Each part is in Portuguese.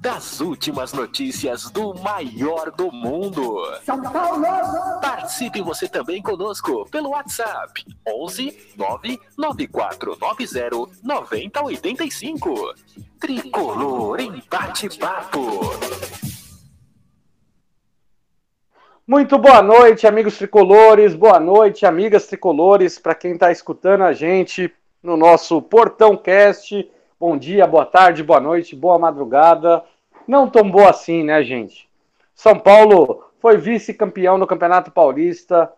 das últimas notícias do maior do mundo. São Paulo! Participe você também conosco pelo WhatsApp 11 99490 9085. Tricolor em bate-papo. Muito boa noite, amigos tricolores. Boa noite, amigas tricolores, para quem está escutando a gente no nosso Portão Cast. Bom dia, boa tarde, boa noite, boa madrugada. Não tão boa assim, né, gente? São Paulo foi vice-campeão no Campeonato Paulista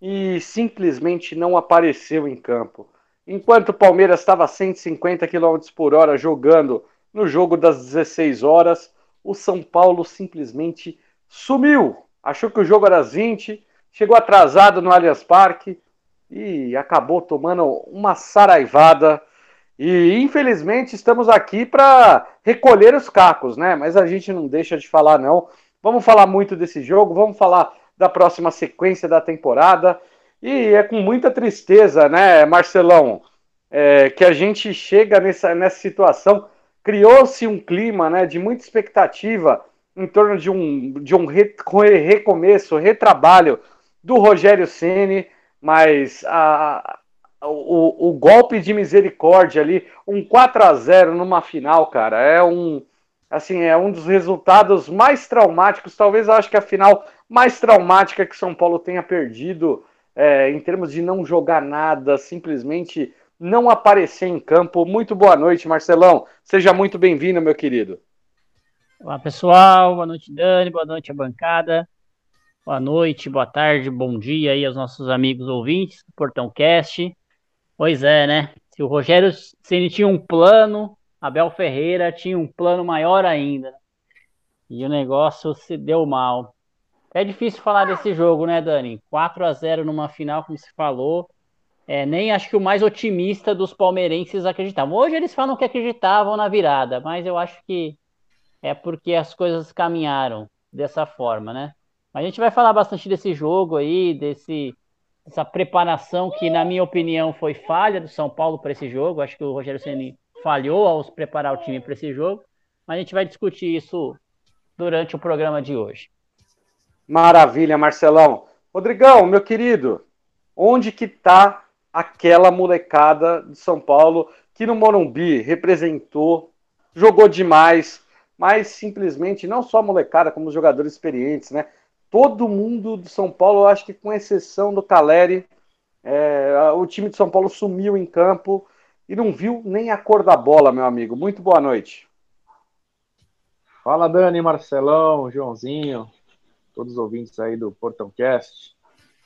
e simplesmente não apareceu em campo. Enquanto o Palmeiras estava a 150 km por hora jogando no jogo das 16 horas, o São Paulo simplesmente sumiu. Achou que o jogo era às 20, chegou atrasado no Allianz Parque e acabou tomando uma saraivada e infelizmente estamos aqui para recolher os cacos, né? Mas a gente não deixa de falar, não. Vamos falar muito desse jogo, vamos falar da próxima sequência da temporada. E é com muita tristeza, né, Marcelão, é, que a gente chega nessa, nessa situação. Criou-se um clima né, de muita expectativa em torno de um, de um re, recomeço, retrabalho do Rogério Ceni, mas a, o, o golpe de misericórdia ali, um 4 a 0 numa final, cara, é um assim, é um dos resultados mais traumáticos, talvez eu acho que a final mais traumática que São Paulo tenha perdido é, em termos de não jogar nada, simplesmente não aparecer em campo. Muito boa noite, Marcelão. Seja muito bem-vindo, meu querido. Olá, pessoal. Boa noite, Dani. Boa noite, a bancada. Boa noite, boa tarde, bom dia aí aos nossos amigos ouvintes do Portão Cast. Pois é, né? Se o Rogério Ceni tinha um plano, Abel Ferreira tinha um plano maior ainda. E o negócio se deu mal. É difícil falar desse jogo, né, Dani? 4 a 0 numa final, como se falou. É, nem acho que o mais otimista dos palmeirenses acreditava. Hoje eles falam que acreditavam na virada, mas eu acho que é porque as coisas caminharam dessa forma, né? Mas a gente vai falar bastante desse jogo aí, desse essa preparação que, na minha opinião, foi falha do São Paulo para esse jogo. Acho que o Rogério Ceni falhou ao preparar o time para esse jogo. Mas a gente vai discutir isso durante o programa de hoje. Maravilha, Marcelão. Rodrigão, meu querido, onde que tá aquela molecada de São Paulo que no Morumbi representou, jogou demais, mas simplesmente não só a molecada, como os jogadores experientes, né? Todo mundo do São Paulo, eu acho que com exceção do Caleri, é, o time de São Paulo sumiu em campo e não viu nem a cor da bola, meu amigo. Muito boa noite. Fala, Dani, Marcelão, Joãozinho, todos os ouvintes aí do Portão Cast.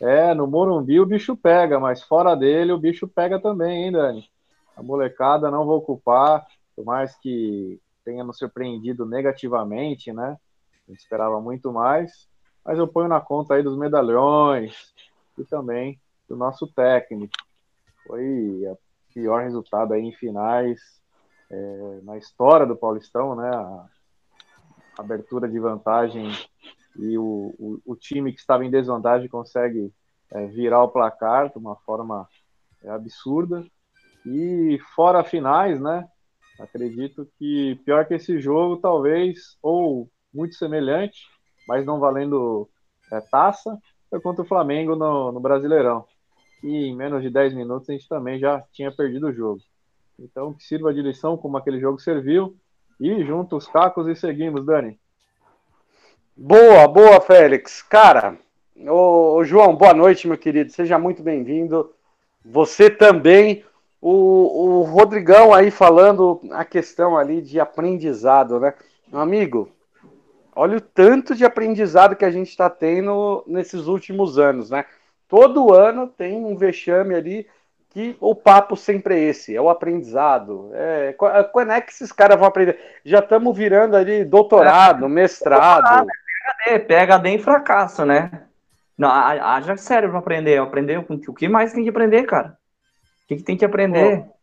É, no Morumbi o bicho pega, mas fora dele o bicho pega também, hein, Dani? A molecada não vou ocupar, por mais que tenha nos surpreendido negativamente, né? A gente esperava muito mais mas eu ponho na conta aí dos medalhões e também do nosso técnico. Foi o pior resultado aí em finais é, na história do Paulistão, né? A abertura de vantagem e o, o, o time que estava em desvantagem consegue é, virar o placar de uma forma é, absurda. E fora finais, né? Acredito que pior que esse jogo, talvez, ou muito semelhante, mas não valendo é, taça, foi contra o Flamengo no, no Brasileirão. E em menos de 10 minutos a gente também já tinha perdido o jogo. Então que sirva de lição como aquele jogo serviu. E junto os cacos e seguimos, Dani. Boa, boa, Félix. Cara, ô, ô João, boa noite, meu querido. Seja muito bem-vindo. Você também. O, o Rodrigão aí falando a questão ali de aprendizado, né? Meu amigo, Olha o tanto de aprendizado que a gente está tendo nesses últimos anos, né? Todo ano tem um vexame ali que o papo sempre é esse, é o aprendizado. É, quando é que esses caras vão aprender? Já estamos virando ali doutorado, é, mestrado. PHD, PHD em fracasso, né? Não, haja sério pra aprender. Aprender o que mais tem que aprender, cara? O que, que tem que aprender? Pô,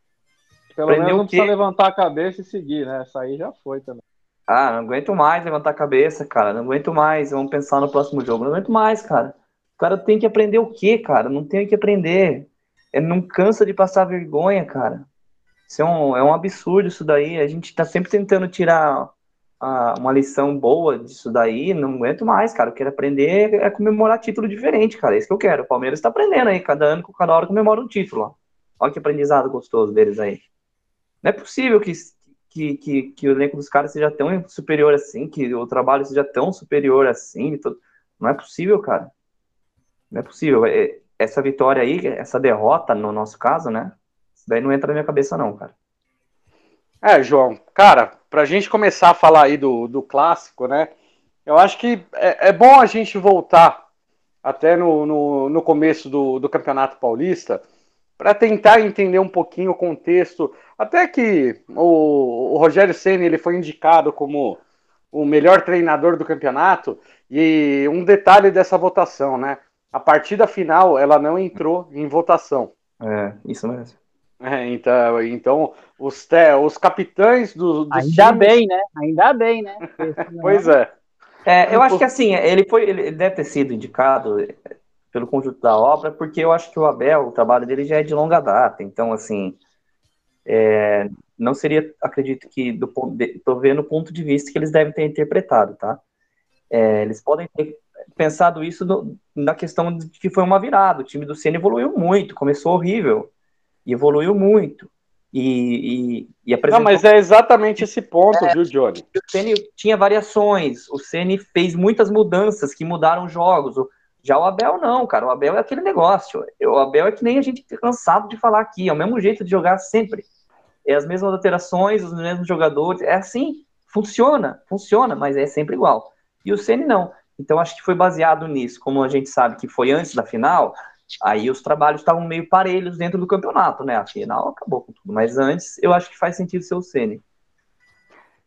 pelo aprender menos não precisa levantar a cabeça e seguir, né? Essa aí já foi também. Ah, não aguento mais levantar a cabeça, cara. Não aguento mais. Vamos pensar no próximo jogo. Não aguento mais, cara. O cara tem que aprender o quê, cara? Não tem o que aprender. É, não cansa de passar vergonha, cara. Isso é um, é um absurdo isso daí. A gente tá sempre tentando tirar a, uma lição boa disso daí. Não aguento mais, cara. Eu quero aprender é comemorar título diferente, cara. É isso que eu quero. O Palmeiras tá aprendendo aí. Cada ano, cada hora comemora um título. Ó. Olha que aprendizado gostoso deles aí. Não é possível que, que, que, que o elenco dos caras seja tão superior assim, que o trabalho seja tão superior assim. Não é possível, cara. Não é possível. É, essa vitória aí, essa derrota, no nosso caso, né? Isso daí não entra na minha cabeça, não, cara. É, João, cara, pra gente começar a falar aí do, do clássico, né? Eu acho que é, é bom a gente voltar até no, no, no começo do, do Campeonato Paulista para tentar entender um pouquinho o contexto. Até que o, o Rogério Senna ele foi indicado como o melhor treinador do campeonato. E um detalhe dessa votação, né? A partida final ela não entrou em votação. É, isso mesmo. É, então, então os, te, os capitães do, dos Ainda times... bem, né? Ainda bem, né? pois é. é. Eu acho que assim, ele foi, ele deve ter sido indicado pelo conjunto da obra, porque eu acho que o Abel, o trabalho dele já é de longa data, então, assim, é, não seria, acredito que, do ponto de, tô vendo o ponto de vista que eles devem ter interpretado, tá? É, eles podem ter pensado isso no, na questão de que foi uma virada, o time do Senna evoluiu muito, começou horrível, e evoluiu muito, e, e, e apresentou... Não, mas é exatamente esse ponto, é, viu, Johnny? O Ceni tinha variações, o Ceni fez muitas mudanças que mudaram jogos, já o Abel não, cara. O Abel é aquele negócio. O Abel é que nem a gente cansado de falar aqui. É o mesmo jeito de jogar sempre. É as mesmas alterações, os mesmos jogadores. É assim. Funciona, funciona, mas é sempre igual. E o Ceni não. Então acho que foi baseado nisso. Como a gente sabe que foi antes da final, aí os trabalhos estavam meio parelhos dentro do campeonato, né? A final acabou com tudo. Mas antes eu acho que faz sentido ser o Ceni.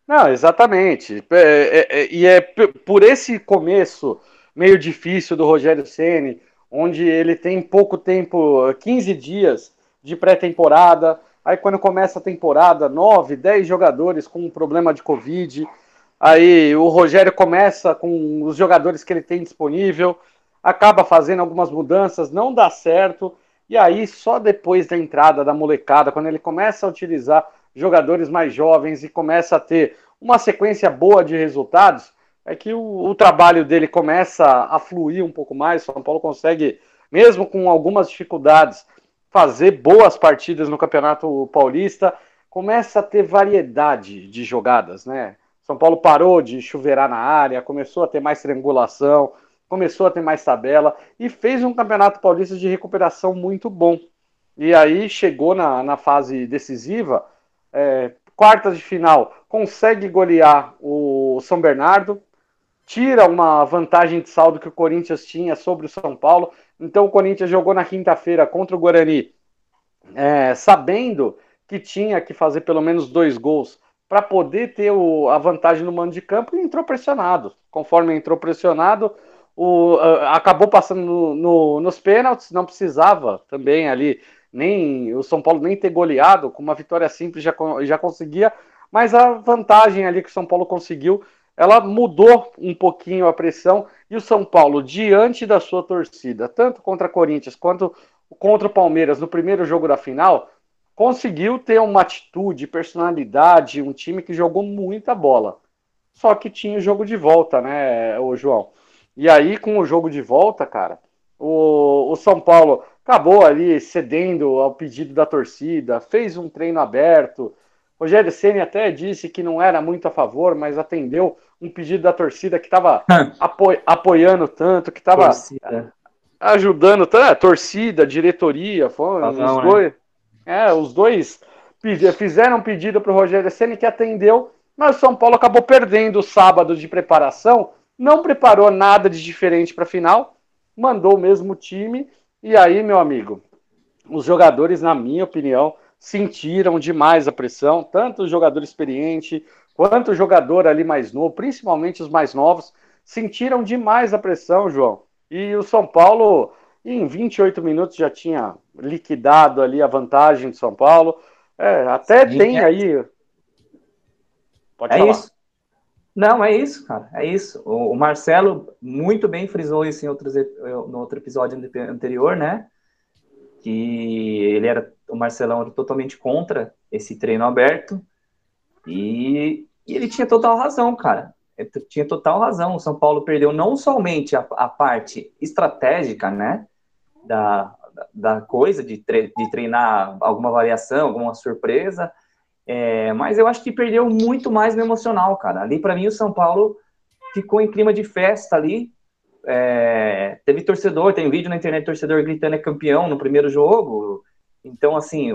Não, exatamente. É, é, é, e é por esse começo meio difícil do Rogério Ceni, onde ele tem pouco tempo, 15 dias de pré-temporada. Aí quando começa a temporada, 9, 10 jogadores com um problema de Covid. Aí o Rogério começa com os jogadores que ele tem disponível, acaba fazendo algumas mudanças, não dá certo. E aí, só depois da entrada da molecada, quando ele começa a utilizar jogadores mais jovens e começa a ter uma sequência boa de resultados, é que o, o, trabalho dele começa a fluir um pouco mais. São Paulo consegue, mesmo com algumas dificuldades, fazer boas partidas no Campeonato Paulista. Começa a ter variedade de jogadas, né? São Paulo parou de chuveirar na área, começou a ter mais triangulação, começou a ter mais tabela e fez um Campeonato Paulista de recuperação muito bom. E aí chegou na, na fase decisiva, é, quartas de final, consegue golear o São Bernardo, tira uma vantagem de saldo que o Corinthians tinha sobre o São Paulo. Então o Corinthians jogou na quinta-feira contra o Guarani, é, sabendo que tinha que fazer pelo menos dois gols para poder ter o, a vantagem no mando de campo e entrou pressionado. Conforme entrou pressionado, o, acabou passando no, no, nos pênaltis, não precisava também ali nem o São Paulo nem ter goleado, com uma vitória simples já, já conseguia, mas a vantagem ali que o São Paulo conseguiu ela mudou um pouquinho a pressão e o São Paulo, diante da sua torcida, tanto contra Corinthians quanto contra o Palmeiras no primeiro jogo da final, conseguiu ter uma atitude, personalidade, um time que jogou muita bola. Só que tinha o jogo de volta, né, o João? E aí, com o jogo de volta, cara, o, o São Paulo acabou ali cedendo ao pedido da torcida, fez um treino aberto, Rogério Ceni até disse que não era muito a favor, mas atendeu um pedido da torcida que estava apo apoiando tanto, que estava ajudando é, torcida, diretoria, foram os né? dois. É, os dois fizeram um pedido para o Rogério Ceni que atendeu, mas o São Paulo acabou perdendo o sábado de preparação, não preparou nada de diferente para a final, mandou o mesmo time, e aí, meu amigo, os jogadores, na minha opinião, sentiram demais a pressão, tanto o jogador experiente quanto o jogador ali mais novo, principalmente os mais novos, sentiram demais a pressão, João. E o São Paulo, em 28 minutos, já tinha liquidado ali a vantagem do São Paulo. É, até Sim, tem é. aí. Pode é falar. isso. Não, é isso, cara. É isso. O, o Marcelo muito bem frisou isso em outros, no outro episódio anterior, né? Que ele era. O Marcelão era totalmente contra esse treino aberto. E, e ele tinha total razão, cara. Ele tinha total razão. O São Paulo perdeu não somente a, a parte estratégica, né? Da, da coisa, de, tre de treinar alguma variação, alguma surpresa, é, mas eu acho que perdeu muito mais no emocional, cara. Ali, para mim, o São Paulo ficou em clima de festa ali. É, teve torcedor, tem vídeo na internet, torcedor gritando é campeão no primeiro jogo. Então, assim,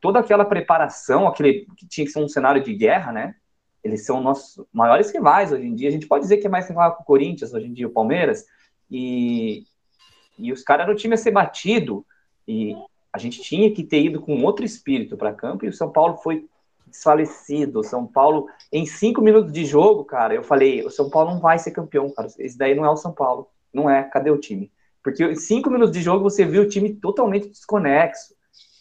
toda aquela preparação, aquele que tinha que ser um cenário de guerra, né? Eles são nossos maiores rivais hoje em dia. A gente pode dizer que é mais rival com o Corinthians hoje em dia, o Palmeiras. E, e os caras eram o time a ser batido. E a gente tinha que ter ido com outro espírito para campo e o São Paulo foi desfalecido. O São Paulo, em cinco minutos de jogo, cara, eu falei: o São Paulo não vai ser campeão, cara. Esse daí não é o São Paulo. Não é. Cadê o time? Porque em cinco minutos de jogo você viu o time totalmente desconexo,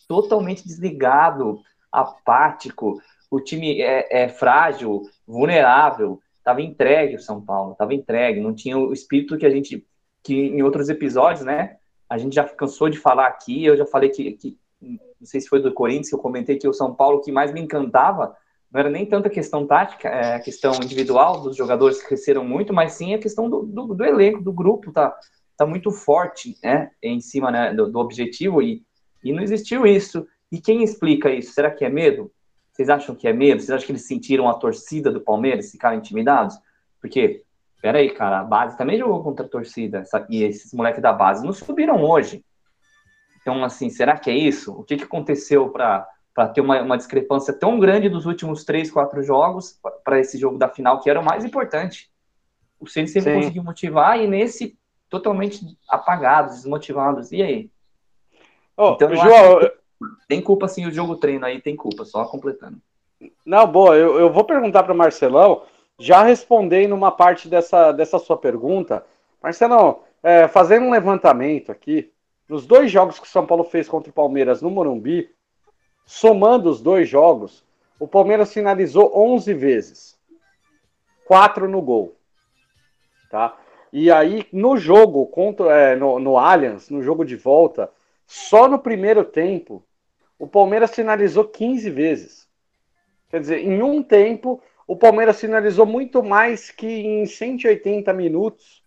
totalmente desligado, apático. O time é, é frágil, vulnerável. Tava entregue o São Paulo, tava entregue. Não tinha o espírito que a gente, que em outros episódios, né? a gente já cansou de falar aqui, eu já falei que, que não sei se foi do Corinthians, eu comentei que o São Paulo que mais me encantava não era nem tanta questão tática, é a questão individual dos jogadores que cresceram muito, mas sim a questão do, do, do elenco, do grupo, tá, tá muito forte, né, em cima né, do, do, objetivo e, e não existiu isso. E quem explica isso? Será que é medo? Vocês acham que é medo? Vocês acham que eles sentiram a torcida do Palmeiras, ficaram intimidados? Porque Pera aí, cara, a base também jogou contra a torcida. E esses moleques da base não subiram hoje. Então, assim, será que é isso? O que, que aconteceu para ter uma, uma discrepância tão grande dos últimos três, quatro jogos para esse jogo da final, que era o mais importante? O Ceni sempre Sim. conseguiu motivar e nesse totalmente apagados, desmotivados. E aí? Oh, então, João, tem culpa sim o jogo treino aí, tem culpa, só completando. Não, boa, eu, eu vou perguntar para Marcelão já respondei numa parte dessa, dessa sua pergunta. Marcelo, é, fazendo um levantamento aqui, nos dois jogos que o São Paulo fez contra o Palmeiras no Morumbi, somando os dois jogos, o Palmeiras finalizou 11 vezes. Quatro no gol. Tá? E aí, no jogo, contra, é, no, no Allianz, no jogo de volta, só no primeiro tempo, o Palmeiras finalizou 15 vezes. Quer dizer, em um tempo, o Palmeiras finalizou muito mais que em 180 minutos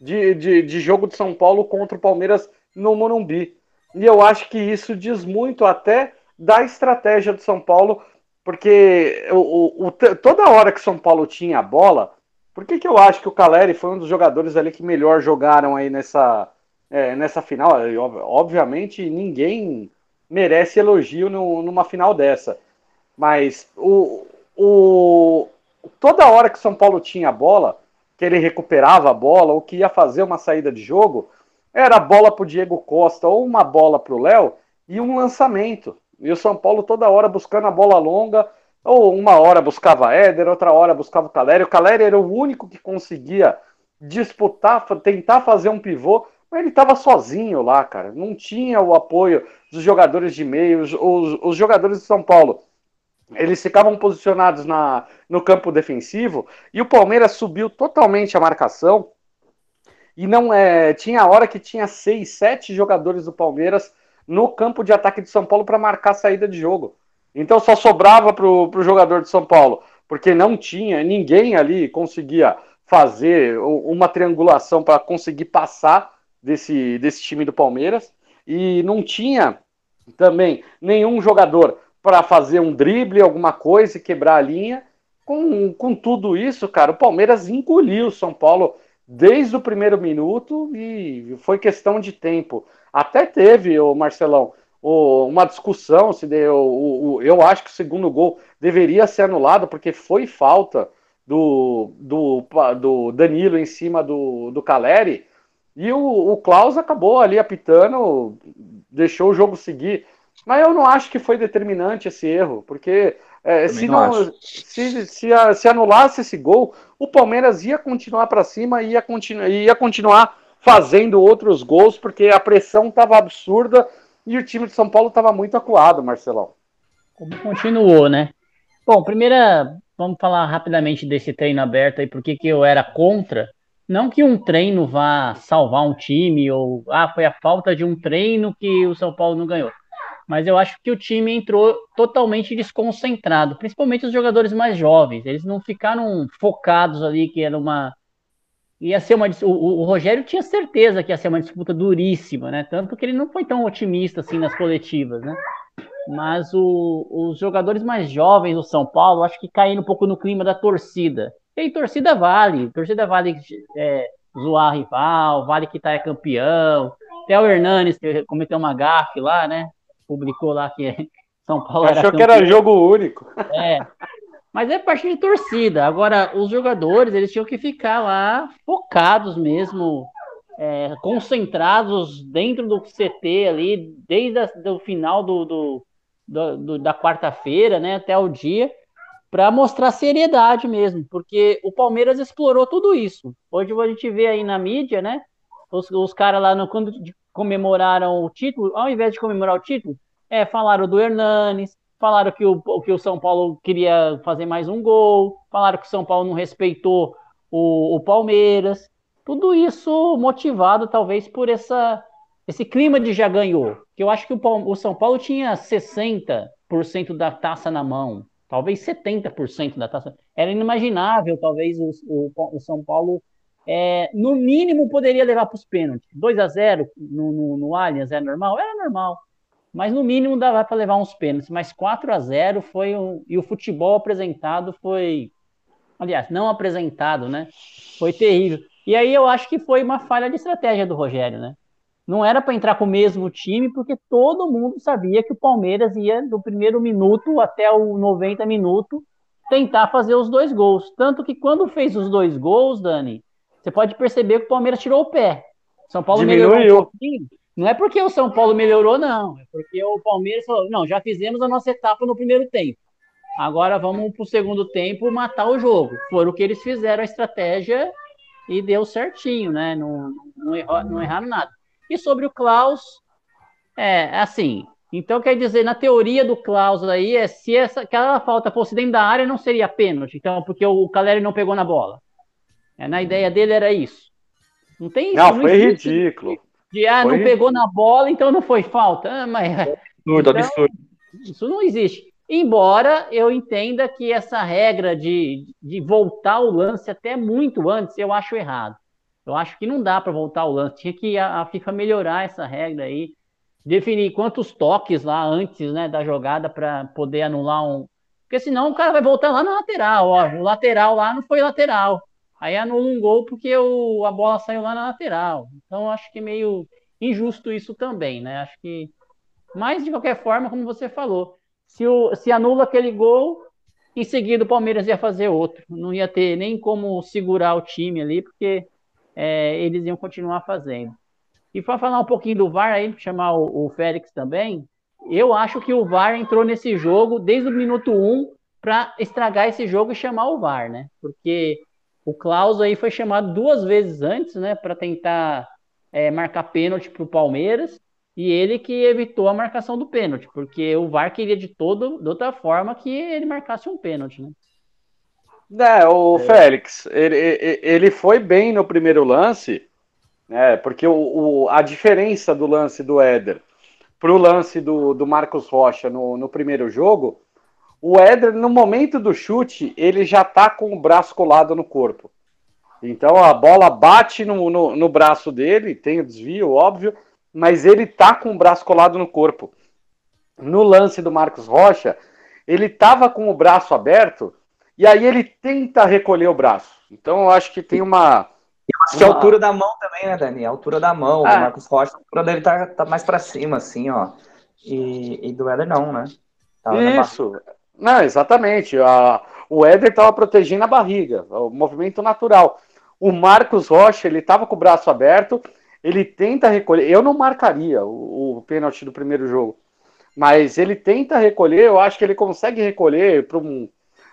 de, de, de, jogo de São Paulo contra o Palmeiras no Morumbi. E eu acho que isso diz muito até da estratégia do São Paulo, porque o, o, toda hora que São Paulo tinha a bola, por que, que eu acho que o Caleri foi um dos jogadores ali que melhor jogaram aí nessa, é, nessa final? Obviamente ninguém merece elogio no, numa final dessa. Mas o, o, toda hora que São Paulo tinha a bola, que ele recuperava a bola ou que ia fazer uma saída de jogo, era bola para o Diego Costa ou uma bola para o Léo e um lançamento. E o São Paulo toda hora buscando a bola longa, ou uma hora buscava Éder, outra hora buscava o Calério. O Calério era o único que conseguia disputar, tentar fazer um pivô, ele estava sozinho lá, cara. Não tinha o apoio dos jogadores de meio, os, os, os jogadores de São Paulo eles ficavam posicionados na, no campo defensivo e o Palmeiras subiu totalmente a marcação e não é tinha hora que tinha seis, sete jogadores do Palmeiras no campo de ataque de São Paulo para marcar a saída de jogo. Então só sobrava para o jogador de São Paulo, porque não tinha ninguém ali conseguia fazer uma triangulação para conseguir passar desse, desse time do Palmeiras e não tinha também nenhum jogador para fazer um drible, alguma coisa e quebrar a linha. Com, com tudo isso, cara, o Palmeiras engoliu o São Paulo desde o primeiro minuto e foi questão de tempo. Até teve, o Marcelão, uma discussão se deu. O, o, eu acho que o segundo gol deveria ser anulado porque foi falta do, do, do Danilo em cima do, do Caleri. E o, o Klaus acabou ali apitando, deixou o jogo seguir. Mas eu não acho que foi determinante esse erro, porque é, se, não, não se, se, se, anulasse esse gol, o Palmeiras ia continuar para cima e ia, continu, ia continuar fazendo outros gols, porque a pressão estava absurda e o time de São Paulo estava muito acuado, Marcelão. Como continuou, né? Bom, primeira, vamos falar rapidamente desse treino aberto aí, porque que eu era contra. Não que um treino vá salvar um time, ou ah, foi a falta de um treino que o São Paulo não ganhou. Mas eu acho que o time entrou totalmente desconcentrado, principalmente os jogadores mais jovens. Eles não ficaram focados ali, que era uma. Ia ser uma. O, o Rogério tinha certeza que ia ser uma disputa duríssima, né? Tanto que ele não foi tão otimista assim nas coletivas, né? Mas o, os jogadores mais jovens do São Paulo, acho que caíram um pouco no clima da torcida. E aí, torcida vale, torcida vale é, zoar rival, vale que tá é campeão. Até o Hernanes que cometeu uma gafe lá, né? Publicou lá que São Paulo Achou era que era jogo único. É. Mas é parte de torcida. Agora, os jogadores, eles tinham que ficar lá focados mesmo, é, concentrados dentro do CT ali, desde o final do, do, do, do da quarta-feira, né, até o dia, para mostrar seriedade mesmo, porque o Palmeiras explorou tudo isso. Hoje a gente vê aí na mídia, né? Os, os caras lá, no, quando comemoraram o título, ao invés de comemorar o título, é, falaram do Hernanes, falaram que o, que o São Paulo queria fazer mais um gol, falaram que o São Paulo não respeitou o, o Palmeiras. Tudo isso motivado, talvez, por essa, esse clima de já ganhou. Que eu acho que o, o São Paulo tinha 60% da taça na mão talvez 70% da taça. Era inimaginável, talvez, o, o, o São Paulo, é, no mínimo, poderia levar para os pênaltis. 2 a 0 no, no, no Allianz é normal? Era normal. Mas no mínimo dava para levar uns pênaltis. Mas 4 a 0 foi um. E o futebol apresentado foi. Aliás, não apresentado, né? Foi terrível. E aí eu acho que foi uma falha de estratégia do Rogério, né? Não era para entrar com o mesmo time, porque todo mundo sabia que o Palmeiras ia do primeiro minuto até o 90 minuto tentar fazer os dois gols. Tanto que quando fez os dois gols, Dani, você pode perceber que o Palmeiras tirou o pé. São Paulo Diminuiu. melhorou um pouquinho. Não é porque o São Paulo melhorou, não. É porque o Palmeiras falou: não, já fizemos a nossa etapa no primeiro tempo. Agora vamos para o segundo tempo matar o jogo. Foi o que eles fizeram a estratégia e deu certinho, né? Não, não, errou, não erraram nada. E sobre o Klaus, é assim. Então quer dizer, na teoria do Klaus aí, é se essa, aquela falta fosse dentro da área, não seria pênalti. Então, porque o Caleri não pegou na bola. É, na ideia dele era isso. Não tem isso. Não, não foi ridículo. De, ah, foi não ridículo. pegou na bola, então não foi falta. Ah, mas, absurdo, então, absurdo. Isso não existe. Embora eu entenda que essa regra de, de voltar o lance até muito antes, eu acho errado. Eu acho que não dá para voltar ao lance. Tinha que a, a, FIFA melhorar essa regra aí, definir quantos toques lá antes né, da jogada para poder anular um. Porque senão o cara vai voltar lá na lateral. Ó, o lateral lá não foi lateral. Aí anula um gol porque o, a bola saiu lá na lateral. Então acho que é meio injusto isso também, né? Acho que. Mas de qualquer forma, como você falou, se, o, se anula aquele gol, em seguida o Palmeiras ia fazer outro. Não ia ter nem como segurar o time ali, porque é, eles iam continuar fazendo. E para falar um pouquinho do VAR, aí, chamar o, o Félix também, eu acho que o VAR entrou nesse jogo desde o minuto 1 para estragar esse jogo e chamar o VAR, né? Porque o Klaus aí foi chamado duas vezes antes, né, para tentar é, marcar pênalti para o Palmeiras e ele que evitou a marcação do pênalti, porque o VAR queria de todo, de outra forma que ele marcasse um pênalti, né? É, o é. Félix, ele, ele foi bem no primeiro lance, né, porque o, o, a diferença do lance do Éder para o lance do, do Marcos Rocha no, no primeiro jogo, o Éder, no momento do chute, ele já tá com o braço colado no corpo. Então a bola bate no, no, no braço dele, tem o desvio, óbvio, mas ele tá com o braço colado no corpo. No lance do Marcos Rocha, ele tava com o braço aberto, e aí ele tenta recolher o braço. Então eu acho que tem uma. Eu acho que a altura da mão também, né, Dani? A altura da mão. Ah. O Marcos Rocha, a altura dele tá, tá mais para cima, assim, ó. E, e do Éder não, né? Tava Isso. Não, exatamente. A, o Éder estava protegendo a barriga, o movimento natural. O Marcos Rocha, ele estava com o braço aberto, ele tenta recolher. Eu não marcaria o, o pênalti do primeiro jogo, mas ele tenta recolher. Eu acho que ele consegue recolher para um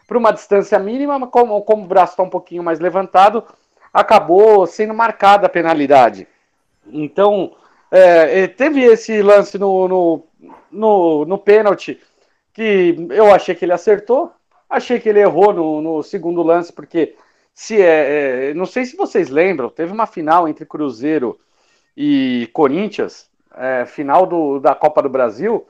para uma distância mínima, como, como o braço está um pouquinho mais levantado, acabou sendo marcada a penalidade. Então, é, teve esse lance no, no, no, no pênalti que eu achei que ele acertou, achei que ele errou no, no segundo lance, porque se é, é, Não sei se vocês lembram, teve uma final entre Cruzeiro e Corinthians, é, final do, da Copa do Brasil.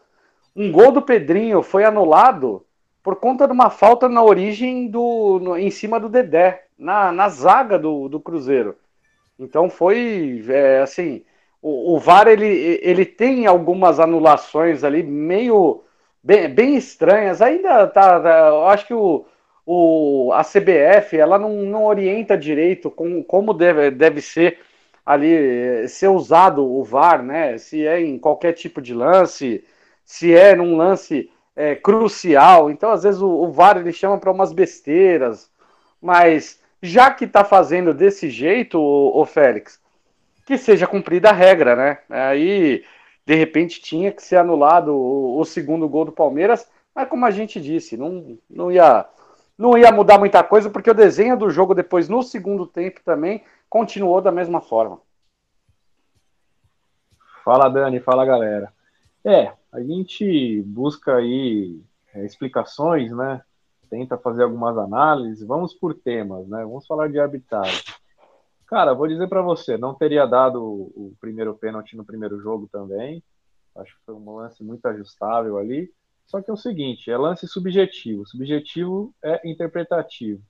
Um gol do Pedrinho foi anulado por conta de uma falta na origem do. No, em cima do Dedé, na, na zaga do, do Cruzeiro. Então foi é, assim. O, o, VAR ele, ele tem algumas anulações ali meio bem, bem estranhas. Ainda tá, tá, eu acho que o, o, a CBF ela não, não orienta direito com, como deve, deve ser ali ser usado o VAR, né? Se é em qualquer tipo de lance, se é num lance é, crucial. Então, às vezes, o, o VAR ele chama para umas besteiras, mas já que está fazendo desse jeito, o, o, Félix, que seja cumprida a regra, né? Aí, de repente, tinha que ser anulado o, o segundo gol do Palmeiras, mas como a gente disse, não, não ia não ia mudar muita coisa, porque o desenho do jogo depois, no segundo tempo também, continuou da mesma forma. Fala, Dani, fala, galera. É, a gente busca aí é, explicações, né? Tenta fazer algumas análises. Vamos por temas, né? Vamos falar de arbitragem. Cara, vou dizer para você, não teria dado o primeiro pênalti no primeiro jogo também. Acho que foi um lance muito ajustável ali. Só que é o seguinte, é lance subjetivo. Subjetivo é interpretativo.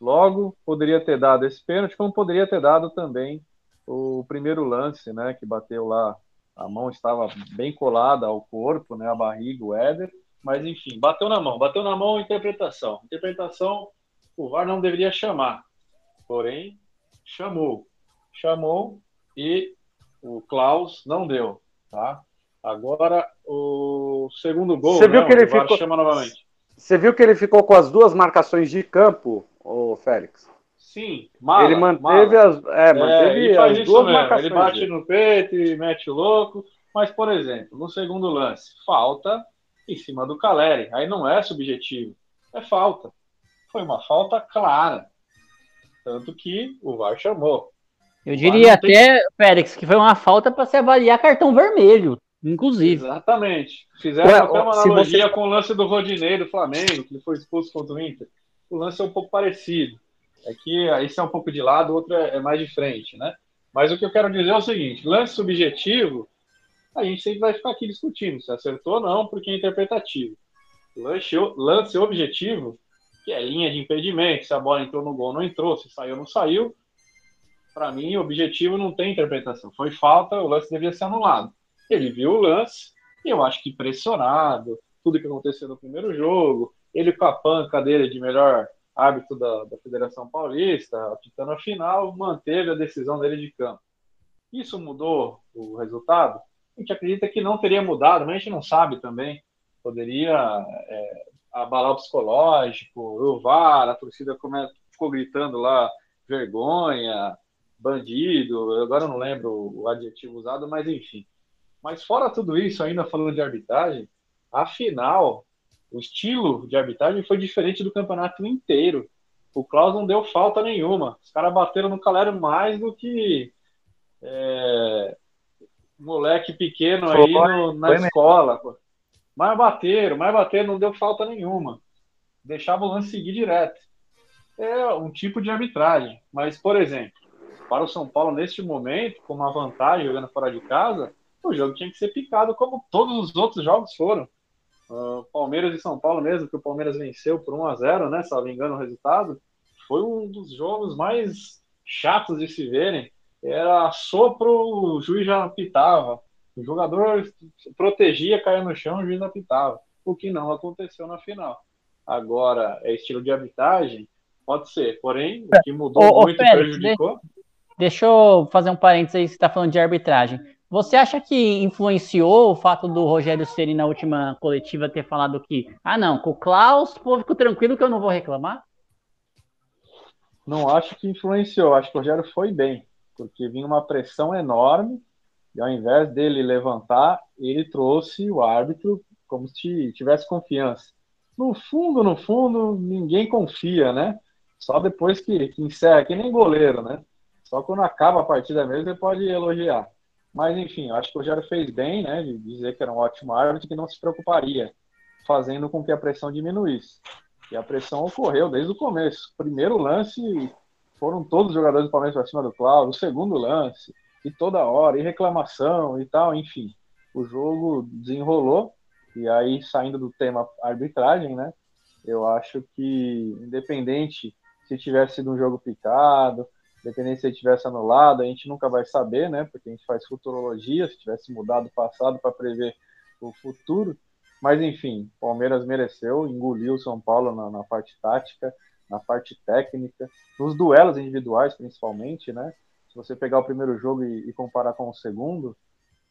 Logo, poderia ter dado esse pênalti, como poderia ter dado também o primeiro lance, né, que bateu lá, a mão estava bem colada ao corpo, né, a barriga, o Éder, mas enfim, bateu na mão, bateu na mão, interpretação. Interpretação, o VAR não deveria chamar, porém, chamou. Chamou e o Klaus não deu, tá? Agora, o segundo gol, Você viu né, que ele ficou... chama novamente. Você viu que ele ficou com as duas marcações de campo, o Félix? Sim, mala, ele manteve mala. as, é, manteve é, faz as duas mesmo. marcações. Ele bate no peito e mete o louco. Mas, por exemplo, no segundo lance, falta em cima do Caleri. Aí não é subjetivo, é falta. Foi uma falta clara. Tanto que o VAR chamou. Eu diria até, tem... Félix, que foi uma falta para se avaliar cartão vermelho, inclusive. Exatamente. Fizeram Ué, até uma analogia você... com o lance do Rodinei do Flamengo, que ele foi expulso contra o Inter o lance é um pouco parecido. É que esse é um pouco de lado, o outro é, mais de frente, né? Mas o que eu quero dizer é o seguinte: lance subjetivo, a gente sempre vai ficar aqui discutindo se acertou ou não, porque é interpretativo. Lance, lance objetivo, que é linha de impedimento, se a bola entrou no gol não entrou, se saiu não saiu, para mim, o objetivo não tem interpretação. Foi falta, o lance devia ser anulado. Ele viu o lance, e eu acho que pressionado, tudo que aconteceu no primeiro jogo, ele com a panca dele de melhor árbitro da, da Federação Paulista, apitando a final, manteve a decisão dele de campo. Isso mudou o resultado? A gente acredita que não teria mudado, mas a gente não sabe também. Poderia é, abalar o psicológico, o VAR, a torcida ficou gritando lá vergonha, bandido, agora eu não lembro o adjetivo usado, mas enfim. Mas fora tudo isso, ainda falando de arbitragem, a final o estilo de arbitragem foi diferente do campeonato inteiro. O Klaus não deu falta nenhuma. Os caras bateram no Calero mais do que é, moleque pequeno aí no, na escola. Pô. Mais bateram, mais bateram, não deu falta nenhuma. Deixava o lance seguir direto. É um tipo de arbitragem. Mas, por exemplo, para o São Paulo, neste momento, com uma vantagem jogando fora de casa, o jogo tinha que ser picado como todos os outros jogos foram. Uh, Palmeiras e São Paulo mesmo, que o Palmeiras venceu por 1 a 0 né? Se não me engano o resultado. Foi um dos jogos mais chatos de se verem. Era sopro, o juiz já apitava. O jogador protegia, caía no chão, o juiz apitava. O que não aconteceu na final. Agora, é estilo de arbitragem? Pode ser. Porém, o que mudou ô, muito e prejudicou. Deixa eu fazer um parênteses aí, você está falando de arbitragem. Você acha que influenciou o fato do Rogério Ceni na última coletiva ter falado que, ah não, com o Klaus, pô, fico tranquilo que eu não vou reclamar? Não acho que influenciou, acho que o Rogério foi bem, porque vinha uma pressão enorme, e ao invés dele levantar, ele trouxe o árbitro como se tivesse confiança. No fundo, no fundo, ninguém confia, né? Só depois que, que encerra, que nem goleiro, né? Só quando acaba a partida mesmo você pode elogiar. Mas enfim, acho que o Rogério fez bem, né, de dizer que era um ótimo árbitro que não se preocuparia, fazendo com que a pressão diminuísse. E a pressão ocorreu desde o começo. Primeiro lance, foram todos os jogadores do Palmeiras para cima do Cláudio. Segundo lance, e toda hora, e reclamação e tal, enfim. O jogo desenrolou. E aí, saindo do tema arbitragem, né? Eu acho que, independente se tivesse sido um jogo picado, independente se ele tivesse anulado, a gente nunca vai saber, né? Porque a gente faz futurologia, se tivesse mudado o passado para prever o futuro. Mas enfim, Palmeiras mereceu, engoliu o São Paulo na, na, parte tática, na parte técnica, nos duelos individuais principalmente, né? Se você pegar o primeiro jogo e, e comparar com o segundo,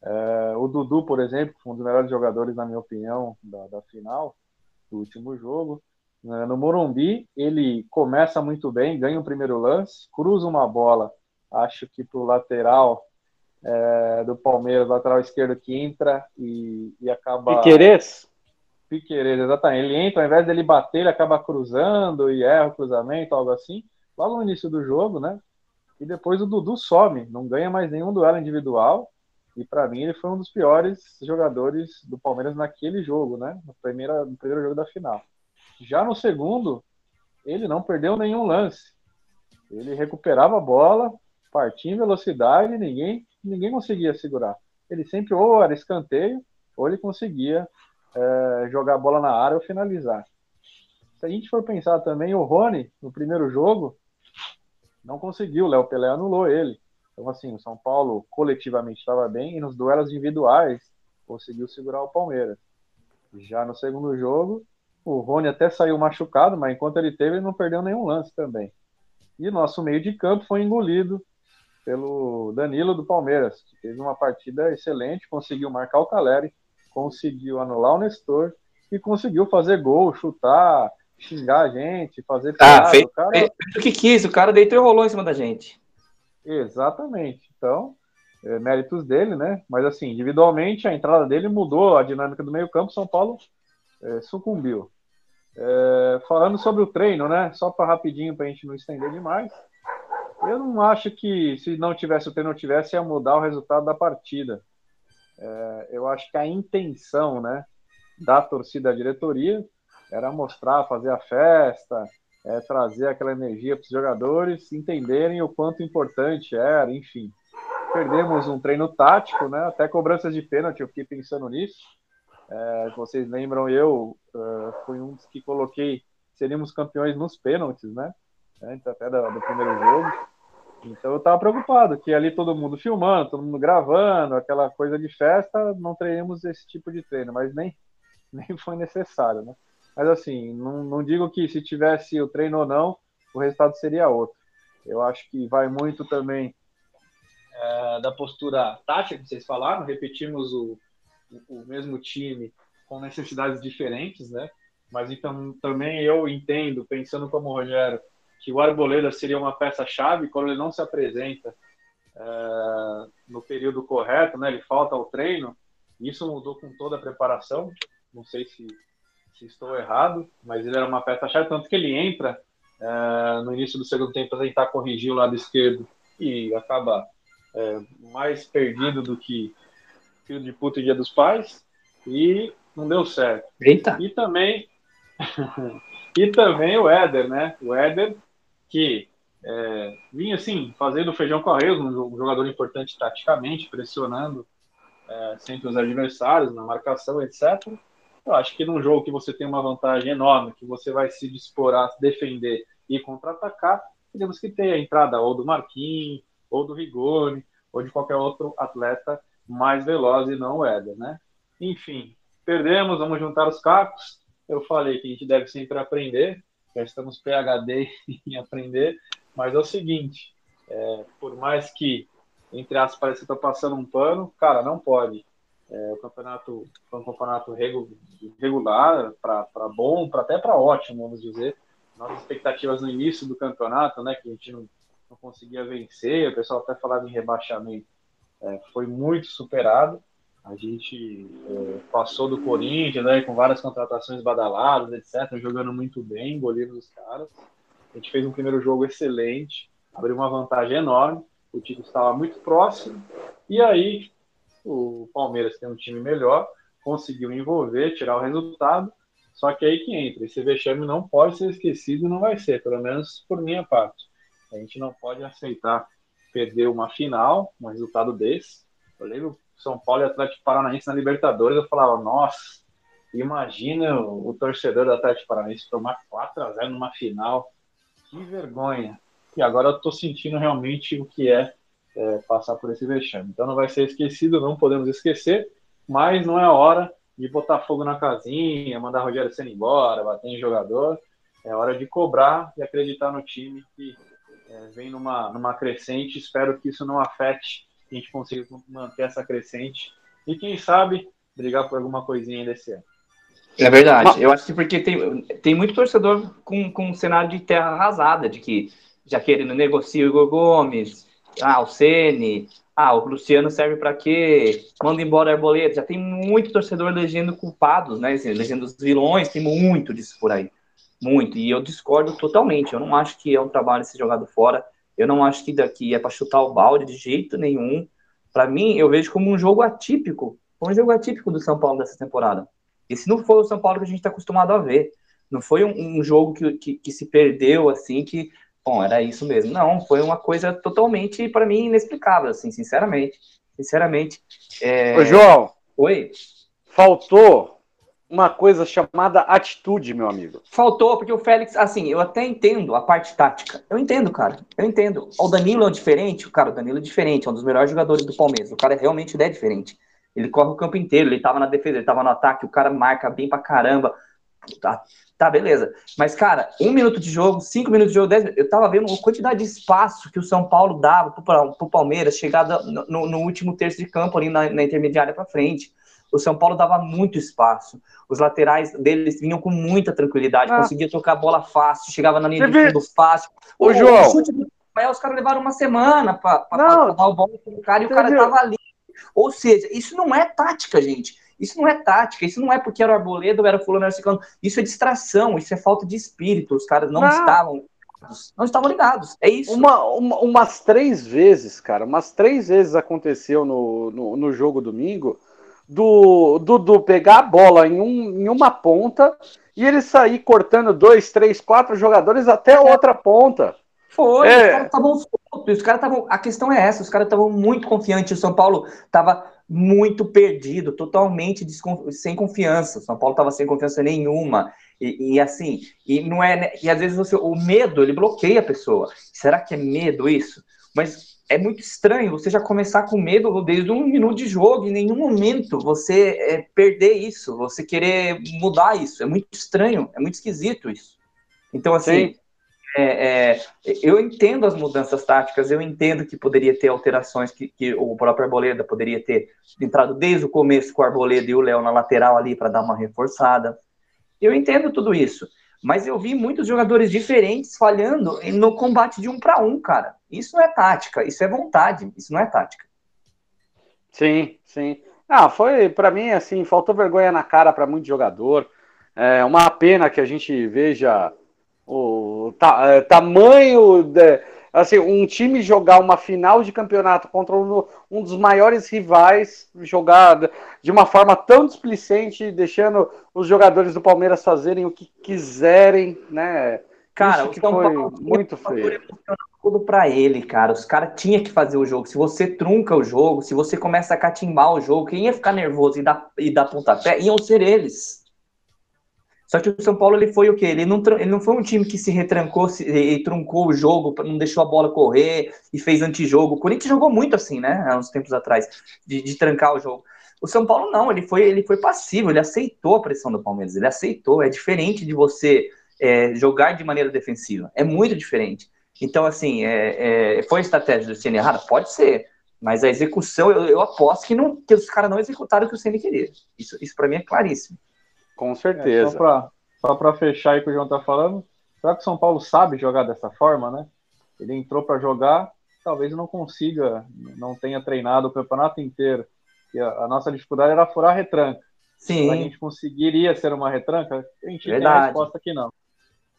é, o Dudu, por exemplo, foi um dos melhores jogadores, na minha opinião, da, da final, do último jogo. É, no Morumbi, ele começa muito bem, ganha o primeiro lance, cruza uma bola, acho que para o lateral é, do Palmeiras, lateral esquerdo que entra e, e acaba. Piqueires? Piqueires, exatamente. Ele entra, ao invés dele bater, ele acaba cruzando e erra o cruzamento, algo assim. Logo no início do jogo, né? E depois o Dudu some, não ganha mais nenhum duelo individual. E para mim ele foi um dos piores jogadores do Palmeiras naquele jogo, né? No, primeira, no primeiro jogo da final. Já no segundo, ele não perdeu nenhum lance. Ele recuperava a bola, partia em velocidade, ninguém ninguém conseguia segurar. Ele sempre ou era escanteio, ou ele conseguia é, jogar a bola na área ou finalizar. Se a gente for pensar também, o Rony, no primeiro jogo, não conseguiu, o Léo Pelé anulou ele. Então, assim, o São Paulo coletivamente estava bem e nos duelos individuais conseguiu segurar o Palmeiras. Já no segundo jogo, o Rony até saiu machucado, mas enquanto ele teve, ele não perdeu nenhum lance também. E nosso meio de campo foi engolido pelo Danilo do Palmeiras, que fez uma partida excelente, conseguiu marcar o Caleri, conseguiu anular o Nestor e conseguiu fazer gol, chutar, xingar a gente, fazer ah, fez, o cara... fez o que quis, o cara deitou e rolou em cima da gente. Exatamente. Então, é, méritos dele, né? Mas assim, individualmente a entrada dele mudou a dinâmica do meio-campo, São Paulo é, sucumbiu. É, falando sobre o treino, né? Só para rapidinho para a gente não estender demais. Eu não acho que se não tivesse o treino, tivesse, ia mudar o resultado da partida. É, eu acho que a intenção né, da torcida da diretoria era mostrar, fazer a festa, é, trazer aquela energia para os jogadores entenderem o quanto importante era, enfim. Perdemos um treino tático, né, até cobranças de pênalti, eu fiquei pensando nisso. É, vocês lembram, eu uh, fui um dos que coloquei seríamos campeões nos pênaltis, né? antes até do, do primeiro jogo. Então eu estava preocupado, que ali todo mundo filmando, todo mundo gravando, aquela coisa de festa, não teremos esse tipo de treino, mas nem, nem foi necessário, né? Mas assim, não, não digo que se tivesse o treino ou não, o resultado seria outro. Eu acho que vai muito também é, da postura tática que vocês falaram, repetimos o, o mesmo time com necessidades diferentes, né? Mas então também eu entendo, pensando como o Rogério, que o Arboleda seria uma peça-chave quando ele não se apresenta é, no período correto, né? Ele falta ao treino. Isso mudou com toda a preparação. Não sei se, se estou errado, mas ele era uma peça-chave, tanto que ele entra é, no início do segundo tempo para tentar corrigir o lado esquerdo e acaba é, mais perdido do que filho de puta e dia dos pais e não deu certo. Eita. E também e também o Éder, né? O Éder que é, vinha assim, fazendo feijão com arroz, um jogador importante taticamente, pressionando é, sempre os adversários na marcação, etc. Eu acho que num jogo que você tem uma vantagem enorme, que você vai se dispor a defender e contra-atacar, temos que ter a entrada ou do Marquinhos, ou do Rigoni, ou de qualquer outro atleta mais veloz e não o Éder, né? Enfim, perdemos, vamos juntar os cacos. Eu falei que a gente deve sempre aprender, já estamos PHD em aprender, mas é o seguinte, é, por mais que, entre aspas, pareça que estou passando um pano, cara, não pode. É, o campeonato foi um campeonato regular, para bom, para até para ótimo, vamos dizer. Nossas expectativas no início do campeonato, né, que a gente não, não conseguia vencer, o pessoal até falava em rebaixamento, é, foi muito superado. A gente é, passou do Corinthians, né, com várias contratações badaladas, etc., jogando muito bem, engolindo os caras. A gente fez um primeiro jogo excelente. abriu uma vantagem enorme, o título estava muito próximo, e aí o Palmeiras tem um time melhor, conseguiu envolver, tirar o resultado, só que aí que entra, esse vexame não pode ser esquecido, não vai ser, pelo menos por minha parte. A gente não pode aceitar perder uma final, um resultado desse. Eu lembro São Paulo e Atlético Paranaense na Libertadores, eu falava, nossa, imagina o, torcedor do Atlético Paranaense tomar 4 a 0 numa final. Que vergonha. E agora eu estou sentindo realmente o que é, é, passar por esse vexame. Então não vai ser esquecido, não podemos esquecer, mas não é hora de botar fogo na casinha, mandar Rogério Senna embora, bater em jogador. É hora de cobrar e acreditar no time que é, vem numa, numa crescente. Espero que isso não afete, que a gente consiga manter essa crescente e, quem sabe, brigar por alguma coisinha desse ano. É verdade. Eu acho que porque tem, tem muito torcedor com, com um cenário de terra arrasada, de que já querendo negociar o Igor Gomes, ah, o Ceni, ah, o Luciano serve para quê? Manda embora a Arboleta. Já tem muito torcedor legendo culpados, né? Assim, legendo os vilões, tem muito disso por aí. Muito. E eu discordo totalmente. Eu não acho que é um trabalho ser jogado fora. Eu não acho que daqui é para chutar o balde de jeito nenhum. Para mim, eu vejo como um jogo atípico. Um jogo atípico do São Paulo dessa temporada. Esse não foi o São Paulo que a gente está acostumado a ver. Não foi um, um jogo que, que, que, se perdeu, assim, que, bom, era isso mesmo. Não, foi uma coisa totalmente, para mim, inexplicável, assim, sinceramente. Sinceramente. É... Ô, João. Oi. Faltou uma coisa chamada atitude, meu amigo. Faltou, porque o Félix, assim, eu até entendo a parte tática. Eu entendo, cara. Eu entendo. O Danilo é diferente, o cara, o Danilo é diferente, é um dos melhores jogadores do Palmeiras. O cara realmente é diferente. Ele corre o campo inteiro, ele tava na defesa, ele tava no ataque, o cara marca bem pra caramba. Tá, tá beleza. Mas, cara, um minuto de jogo, cinco minutos de jogo, dez eu tava vendo a quantidade de espaço que o São Paulo dava pro, pro Palmeiras, chegada no, no, último terço de campo ali na, na intermediária pra frente o São Paulo dava muito espaço. Os laterais deles vinham com muita tranquilidade, ah. conseguia tocar a bola fácil, chegava na linha de fundo fácil. O, o João. O chute do Rafael, os caras levaram uma semana para tomar o bola pro cara e o cara tava ali. Ou seja, isso não é tática, gente. Isso não é tática, isso não é porque era o Arboleda ou era o fulano, era o ciclano. Isso é distração, isso é falta de espírito. Os caras não, não. estavam não estavam ligados. É isso. Uma, uma, umas três vezes, cara, umas três vezes aconteceu no, no, no jogo domingo do Dudu pegar a bola em, um, em uma ponta e ele sair cortando dois, três, quatro jogadores até a outra ponta. Foi, é... os caras estavam os caras estavam. A questão é essa, os caras estavam muito confiantes. O São Paulo estava muito perdido, totalmente desconf... sem confiança. O São Paulo estava sem confiança nenhuma. E, e, assim, e não é. Né, e às vezes você, o medo ele bloqueia a pessoa. Será que é medo isso? Mas é muito estranho você já começar com medo desde um minuto de jogo, em nenhum momento você é, perder isso, você querer mudar isso. É muito estranho, é muito esquisito isso. Então, assim, é, é, eu entendo as mudanças táticas, eu entendo que poderia ter alterações que, que o próprio Arboleda poderia ter entrado desde o começo com o Arboleda e o Léo na lateral ali para dar uma reforçada. Eu entendo tudo isso. Mas eu vi muitos jogadores diferentes falhando no combate de um para um, cara. Isso não é tática, isso é vontade, isso não é tática. Sim, sim. Ah, foi para mim assim, faltou vergonha na cara para muito jogador. É uma pena que a gente veja o ta, é, tamanho de, assim, um time jogar uma final de campeonato contra um, um, dos maiores rivais, jogar de uma forma tão displicente, deixando os jogadores do Palmeiras fazerem o que quiserem, né? Cara, Isso que foi Paulo, muito feio. Tudo para ele, cara. Os caras tinham que fazer o jogo. Se você trunca o jogo, se você começa a catimbar o jogo, quem ia ficar nervoso e dar, e dar pontapé iam ser eles. Só que o São Paulo ele foi o quê? Ele não, ele não foi um time que se retrancou se, e truncou o jogo, não deixou a bola correr e fez antijogo. O Corinthians jogou muito assim, né? Há uns tempos atrás, de, de trancar o jogo. O São Paulo não, ele foi, ele foi passivo, ele aceitou a pressão do Palmeiras, ele aceitou. É diferente de você é, jogar de maneira defensiva, é muito diferente. Então, assim, é, é, foi a estratégia do Ceni errada? Pode ser, mas a execução, eu, eu aposto que, não, que os caras não executaram o que o Ceni queria. Isso, isso para mim é claríssimo. Com certeza. É, só para fechar aí o que o João tá falando, será que o São Paulo sabe jogar dessa forma, né? Ele entrou para jogar, talvez não consiga, não tenha treinado o campeonato inteiro. E a, a nossa dificuldade era furar a retranca. Sim. a gente conseguiria ser uma retranca, a gente Verdade. tem a resposta que não.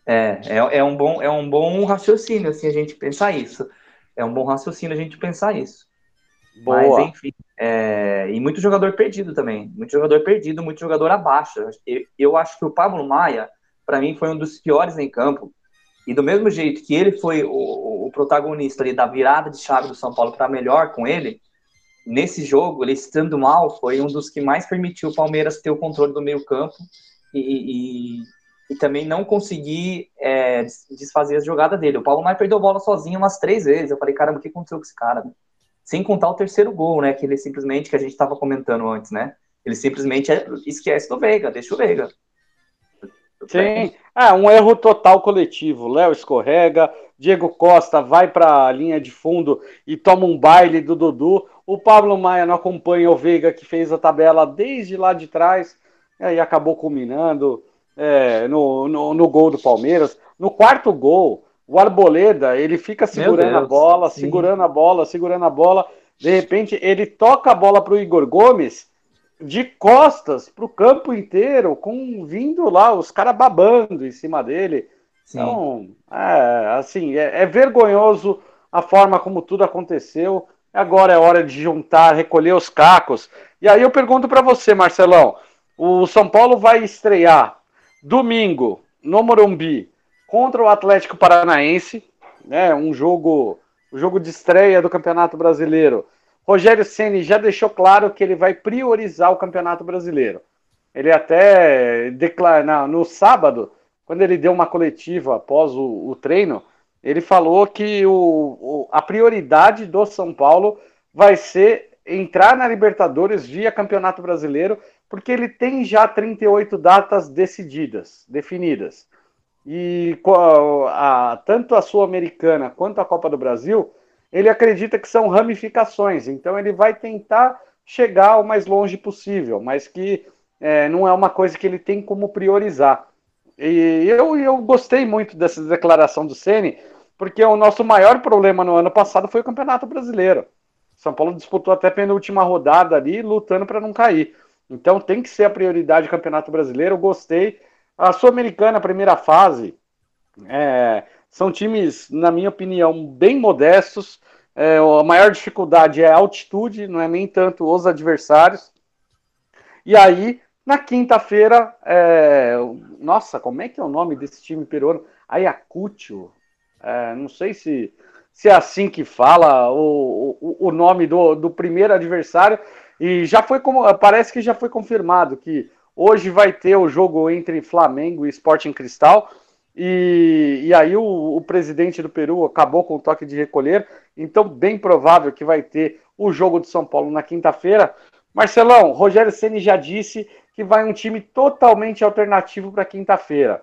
É, é, é, um bom, é um bom raciocínio, assim, a gente pensar isso. É um bom raciocínio a gente pensar isso. Boa. Mas, enfim, é, e muito jogador perdido também. Muito jogador perdido, muito jogador abaixo. Eu, eu acho que o Pablo Maia, para mim, foi um dos piores em campo. E do mesmo jeito que ele foi o, o protagonista ali da virada de chave do São Paulo para melhor com ele, nesse jogo, ele estando mal, foi um dos que mais permitiu o Palmeiras ter o controle do meio campo e, e, e também não conseguir é, desfazer as jogadas dele. O Paulo Maia perdeu a bola sozinho umas três vezes. Eu falei, caramba, o que aconteceu com esse cara? Sem contar o terceiro gol, né? Que ele simplesmente, que a gente estava comentando antes, né? Ele simplesmente esquece do Veiga, deixa o Veiga. Sim, é um erro total coletivo. Léo escorrega, Diego Costa vai para a linha de fundo e toma um baile do Dudu. O Pablo Maia não acompanha o Veiga, que fez a tabela desde lá de trás e acabou culminando é, no, no, no, gol do Palmeiras. No quarto gol, o Arboleda, ele fica segurando a bola, sim. segurando a bola, segurando a bola. De repente, ele toca a bola para o Igor Gomes de costas para o campo inteiro, com vindo lá, os caras babando em cima dele. Sim. Então, é, assim, é, é vergonhoso a forma como tudo aconteceu. Agora é hora de juntar, recolher os cacos. E aí eu pergunto para você, Marcelão, o São Paulo vai estrear domingo no Morumbi contra o Atlético Paranaense, né? Um jogo, um jogo de estreia do Campeonato Brasileiro. Rogério Ceni já deixou claro que ele vai priorizar o Campeonato Brasileiro. Ele até declara no sábado, quando ele deu uma coletiva após o, o treino, ele falou que o, o, a prioridade do São Paulo vai ser entrar na Libertadores via Campeonato Brasileiro porque ele tem já 38 datas decididas, definidas. E a, tanto a Sul-Americana quanto a Copa do Brasil, ele acredita que são ramificações, então ele vai tentar chegar o mais longe possível, mas que é, não é uma coisa que ele tem como priorizar. E eu, eu gostei muito dessa declaração do Ceni, porque o nosso maior problema no ano passado foi o Campeonato Brasileiro. São Paulo disputou até a penúltima rodada ali, lutando para não cair. Então tem que ser a prioridade do Campeonato Brasileiro. Eu gostei. A Sul-Americana, primeira fase, é, são times, na minha opinião, bem modestos. É, a maior dificuldade é a altitude, não é nem tanto os adversários. E aí, na quinta-feira, é, nossa, como é que é o nome desse time peruano? Ayacucho. É, não sei se, se é assim que fala o, o, o nome do, do primeiro adversário, e já foi como. Parece que já foi confirmado que hoje vai ter o jogo entre Flamengo e Sporting Cristal. E, e aí o, o, presidente do Peru acabou com o toque de recolher. Então, bem provável que vai ter o jogo de São Paulo na quinta-feira. Marcelão, Rogério Ceni já disse que vai um time totalmente alternativo para quinta-feira.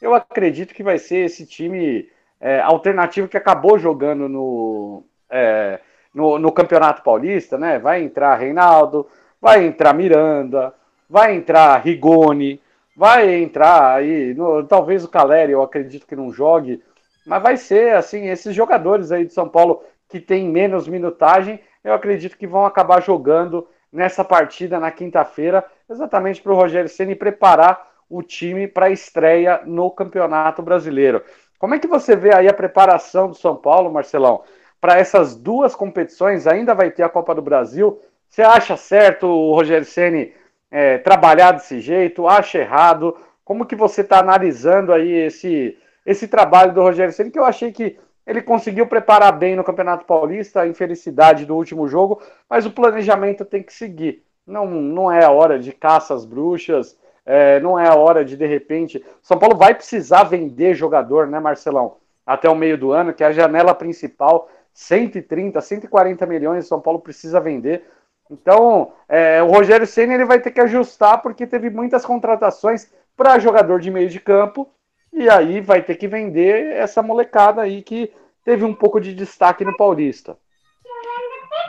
Eu acredito que vai ser esse time é, alternativo que acabou jogando no, é, no, no Campeonato Paulista, né? Vai entrar Reinaldo, vai entrar Miranda, vai entrar Rigoni, vai entrar aí, no, talvez o Caleri, eu acredito que não jogue, mas vai ser assim, esses jogadores aí de São Paulo que tem menos minutagem, eu acredito que vão acabar jogando nessa partida na quinta-feira, exatamente para o Rogério Ceni preparar o time para a estreia no Campeonato Brasileiro. Como é que você vê aí a preparação do São Paulo, Marcelão? para essas duas competições, ainda vai ter a Copa do Brasil. Você acha certo o Rogério Ceni é, trabalhar desse jeito? Acha errado? Como que você está analisando aí esse, esse trabalho do Rogério Ceni que eu achei que ele conseguiu preparar bem no Campeonato Paulista, a infelicidade do último jogo, mas o planejamento tem que seguir. Não, não é a hora de caça às bruxas, é, não é a hora de, de repente. São Paulo vai precisar vender jogador, né, Marcelão? Até o meio do ano, que é a janela principal 130, 140 milhões São Paulo precisa vender. Então, é, o Rogério Senna ele vai ter que ajustar porque teve muitas contratações para jogador de meio de campo e aí vai ter que vender essa molecada aí que teve um pouco de destaque no Paulista.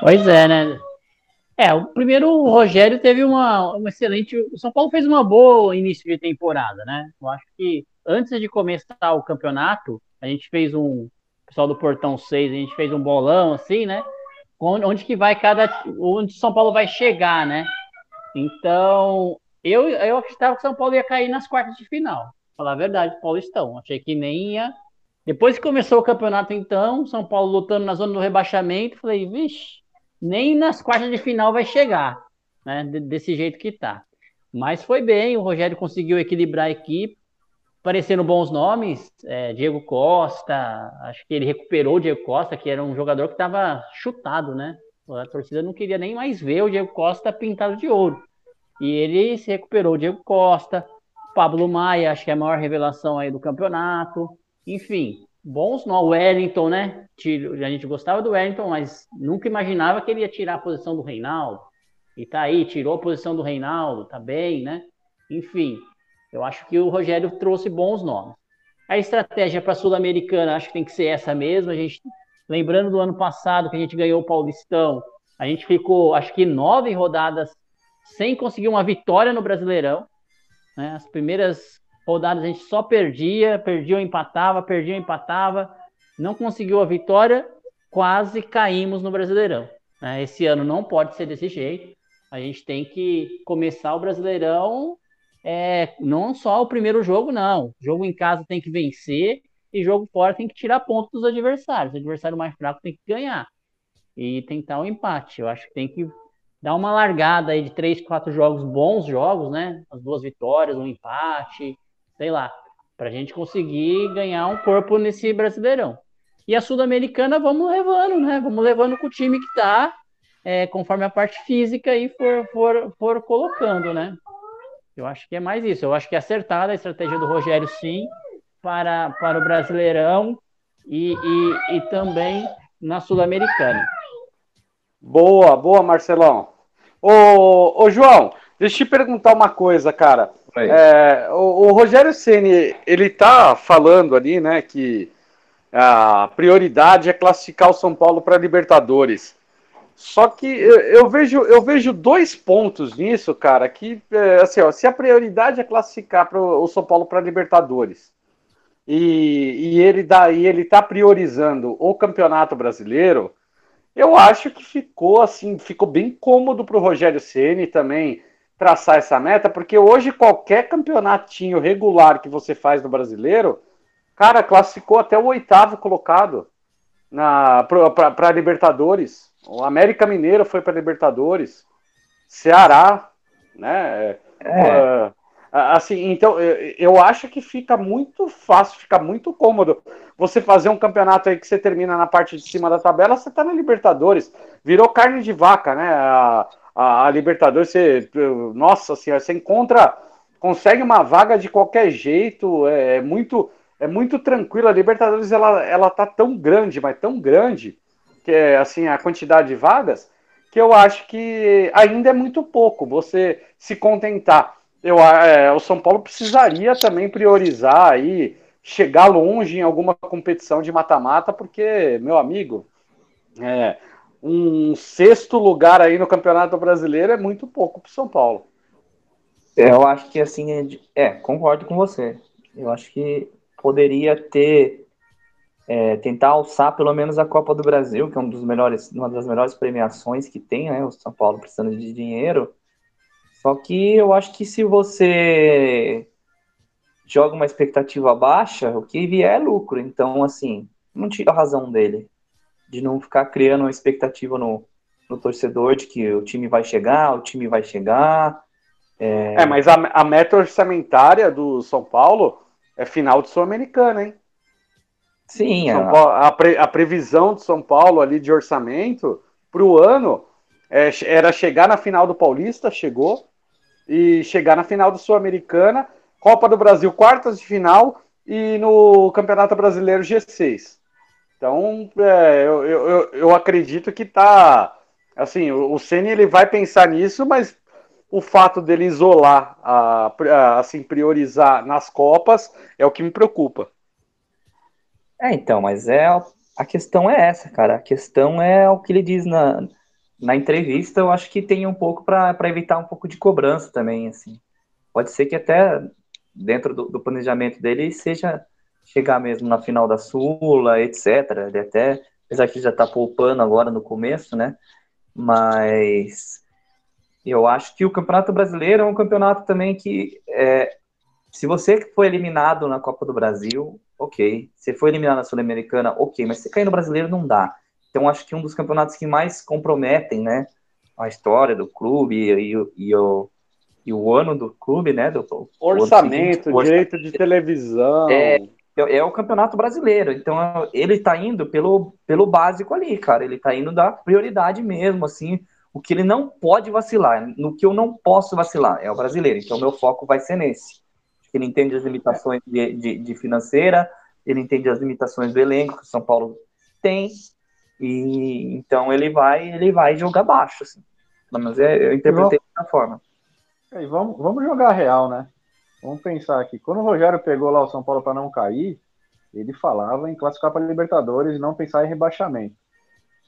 Pois é, né? É, o primeiro o Rogério teve uma, uma excelente. O São Paulo fez uma boa início de temporada, né? Eu acho que antes de começar o campeonato, a gente fez um, pessoal do Portão 6, a gente fez um bolão assim, né? Onde que vai cada. Onde São Paulo vai chegar, né? Então, eu, eu acreditava que São Paulo ia cair nas quartas de final. falar a verdade, Paulistão. Achei que nem ia. Depois que começou o campeonato, então, São Paulo lutando na zona do rebaixamento, falei, vixe, nem nas quartas de final vai chegar, né? Desse jeito que tá. Mas foi bem, o Rogério conseguiu equilibrar a equipe, aparecendo bons nomes, é, Diego Costa, acho que ele recuperou o Diego Costa, que era um jogador que estava chutado, né? A torcida não queria nem mais ver o Diego Costa pintado de ouro. E ele se recuperou, o Diego Costa, Pablo Maia, acho que é a maior revelação aí do campeonato. Enfim, bons nomes. O Wellington, né? A gente gostava do Wellington, mas nunca imaginava que ele ia tirar a posição do Reinaldo. E tá aí, tirou a posição do Reinaldo, tá bem, né? Enfim, eu acho que o Rogério trouxe bons nomes. A estratégia para a Sul-Americana acho que tem que ser essa mesmo. A gente, lembrando do ano passado que a gente ganhou o Paulistão, a gente ficou, acho que nove rodadas sem conseguir uma vitória no Brasileirão. Né? As primeiras rodadas a gente só perdia, perdia ou empatava, perdia ou empatava, não conseguiu a vitória, quase caímos no Brasileirão. Né? Esse ano não pode ser desse jeito. A gente tem que começar o Brasileirão é, não só o primeiro jogo, não. Jogo em casa tem que vencer e jogo fora tem que tirar pontos dos adversários. O adversário mais fraco tem que ganhar e tentar o um empate. Eu acho que tem que dar uma largada aí de três, quatro jogos, bons jogos, né? As duas vitórias, um empate, sei lá, para a gente conseguir ganhar um corpo nesse Brasileirão. E a Sul-Americana vamos levando, né? Vamos levando com o time que tá, é, conforme a parte física aí for, for, for colocando, né? Eu acho que é mais isso. Eu acho que é acertada a estratégia do Rogério, sim, para, para o Brasileirão e, e, e também na Sul-Americana. Boa, boa, Marcelão. Ô, ô, João, deixa eu te perguntar uma coisa, cara. É, o, o, Rogério Ceni ele tá falando ali, né, que a prioridade é classificar o São Paulo para Libertadores. Só que eu, vejo, eu vejo dois pontos nisso, cara, que é, assim, ó, se a prioridade é classificar pro, o São Paulo para Libertadores e, e ele dá, e ele tá priorizando o Campeonato Brasileiro, eu acho que ficou assim, ficou bem cômodo para o Rogério Ceni também traçar essa meta, porque hoje qualquer campeonatinho regular que você faz no Brasileiro, cara, classificou até o oitavo colocado na para Libertadores. O América Mineiro foi para Libertadores, Ceará, né? É. Uh, assim, então eu acho que fica muito fácil, fica muito cômodo você fazer um campeonato aí que você termina na parte de cima da tabela, você tá na Libertadores, virou carne de vaca, né? A, a, a Libertadores, você, nossa senhora, você encontra, consegue uma vaga de qualquer jeito, é, é muito, é muito tranquilo. A Libertadores ela, ela tá tão grande, mas tão grande que é assim a quantidade de vagas, que eu acho que ainda é muito pouco você se contentar. Eu, é, o São Paulo precisaria também priorizar aí, chegar longe em alguma competição de mata-mata, porque, meu amigo, é, um sexto lugar aí no Campeonato Brasileiro é muito pouco para o São Paulo. Eu acho que assim, é, é, concordo com você. Eu acho que poderia ter é, tentar alçar pelo menos a Copa do Brasil, que é um dos melhores, uma das melhores premiações que tem, né? O São Paulo precisando de dinheiro. Só que eu acho que se você joga uma expectativa baixa, o que vier é lucro. Então, assim, não tira a razão dele de não ficar criando uma expectativa no, no torcedor de que o time vai chegar, o time vai chegar. É, é mas a, a meta orçamentária do São Paulo é final de Sul-Americana, hein? Sim, a... Paulo, a, pre, a, previsão de São Paulo ali de orçamento para o ano é, era chegar na final do Paulista, chegou, e chegar na final do Sul-Americana, Copa do Brasil, quartas de final, e no Campeonato Brasileiro G6. Então, é, eu, eu, eu acredito que tá. Assim, o, o Ceni ele vai pensar nisso, mas o fato dele isolar, a, a, assim, priorizar nas Copas é o que me preocupa. É, então, mas é a questão é essa, cara. A questão é o que ele diz na, na entrevista. Eu acho que tem um pouco para evitar um pouco de cobrança também, assim. Pode ser que até dentro do, do, planejamento dele seja chegar mesmo na final da Sula, etc. Ele até, apesar que já está poupando agora no começo, né? Mas eu acho que o Campeonato Brasileiro é um campeonato também que é, Se você foi eliminado na Copa do Brasil, ok. Se foi eliminado na Sul-Americana, ok. Mas se cair no brasileiro, não dá. Então, acho que um dos campeonatos que mais comprometem, né? A história do clube e, e, e o, e o ano do clube, né? Do, orçamento, seguinte, direito orçamento, de televisão. É, é, é o campeonato brasileiro. Então, ele está indo pelo, pelo básico ali, cara. Ele está indo da prioridade mesmo, assim. O que ele não pode vacilar, no que eu não posso vacilar, é o brasileiro. Então, meu foco vai ser nesse. Ele entende as limitações de, de, de financeira, ele entende as limitações do elenco que o São Paulo tem, e então ele vai ele vai jogar baixo, assim. Mas é, eu interpretei dessa forma. E vamos, vamos jogar real, né? Vamos pensar aqui. Quando o Rogério pegou lá o São Paulo para não cair, ele falava em classificar para Libertadores e não pensar em rebaixamento.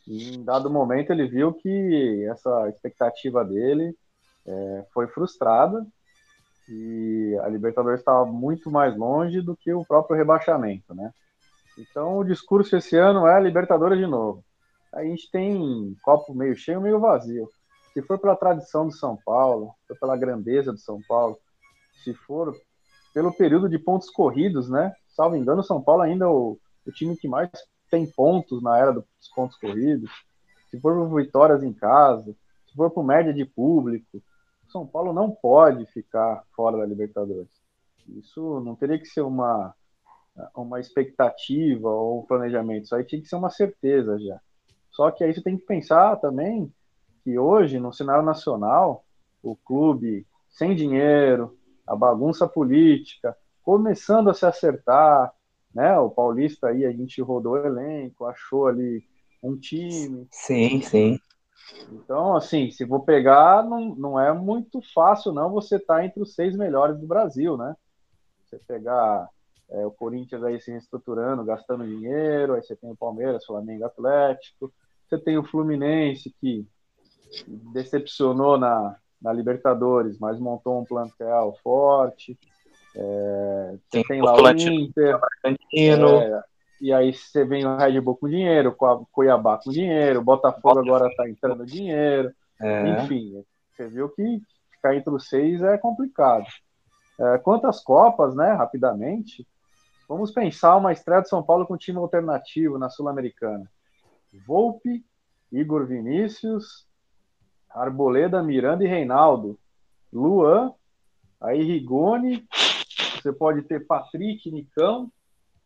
E em dado momento ele viu que essa expectativa dele é, foi frustrada e a Libertadores estava muito mais longe do que o próprio rebaixamento, né? Então o discurso esse ano é Libertadores de novo. A gente tem copo meio cheio, meio vazio. Se for pela tradição do São Paulo, se for pela grandeza do São Paulo, se for pelo período de pontos corridos, né? Salvo engano, São Paulo ainda é o, o time que mais tem pontos na era dos pontos corridos. Se for por vitórias em casa, se for por média de público, São Paulo não pode ficar fora da Libertadores. Isso não teria que ser uma, uma expectativa ou um planejamento, isso aí tinha que ser uma certeza já. Só que aí você tem que pensar também que hoje, no cenário nacional, o clube sem dinheiro, a bagunça política, começando a se acertar, né? O Paulista aí, a gente rodou o elenco, achou ali um time. Sim, sim. Então, assim, se vou pegar, não, não é muito fácil, não, você tá entre os seis melhores do Brasil, né? Você pegar é, o Corinthians aí se reestruturando, gastando dinheiro, aí você tem o Palmeiras, Flamengo Atlético, você tem o Fluminense que decepcionou na, na Libertadores, mas montou um plantel forte. É, você tem, lá o Inter, é, e aí você vem o Red Bull com dinheiro, o Cuiabá com dinheiro, Botafogo agora está entrando dinheiro. É. Enfim, você viu que ficar entre os seis é complicado. É, quantas Copas, né, rapidamente, vamos pensar uma estreia de São Paulo com time alternativo na Sul-Americana. Volpe, Igor Vinícius, Arboleda, Miranda e Reinaldo. Luan, aí Rigoni, você pode ter Patrick, Nicão,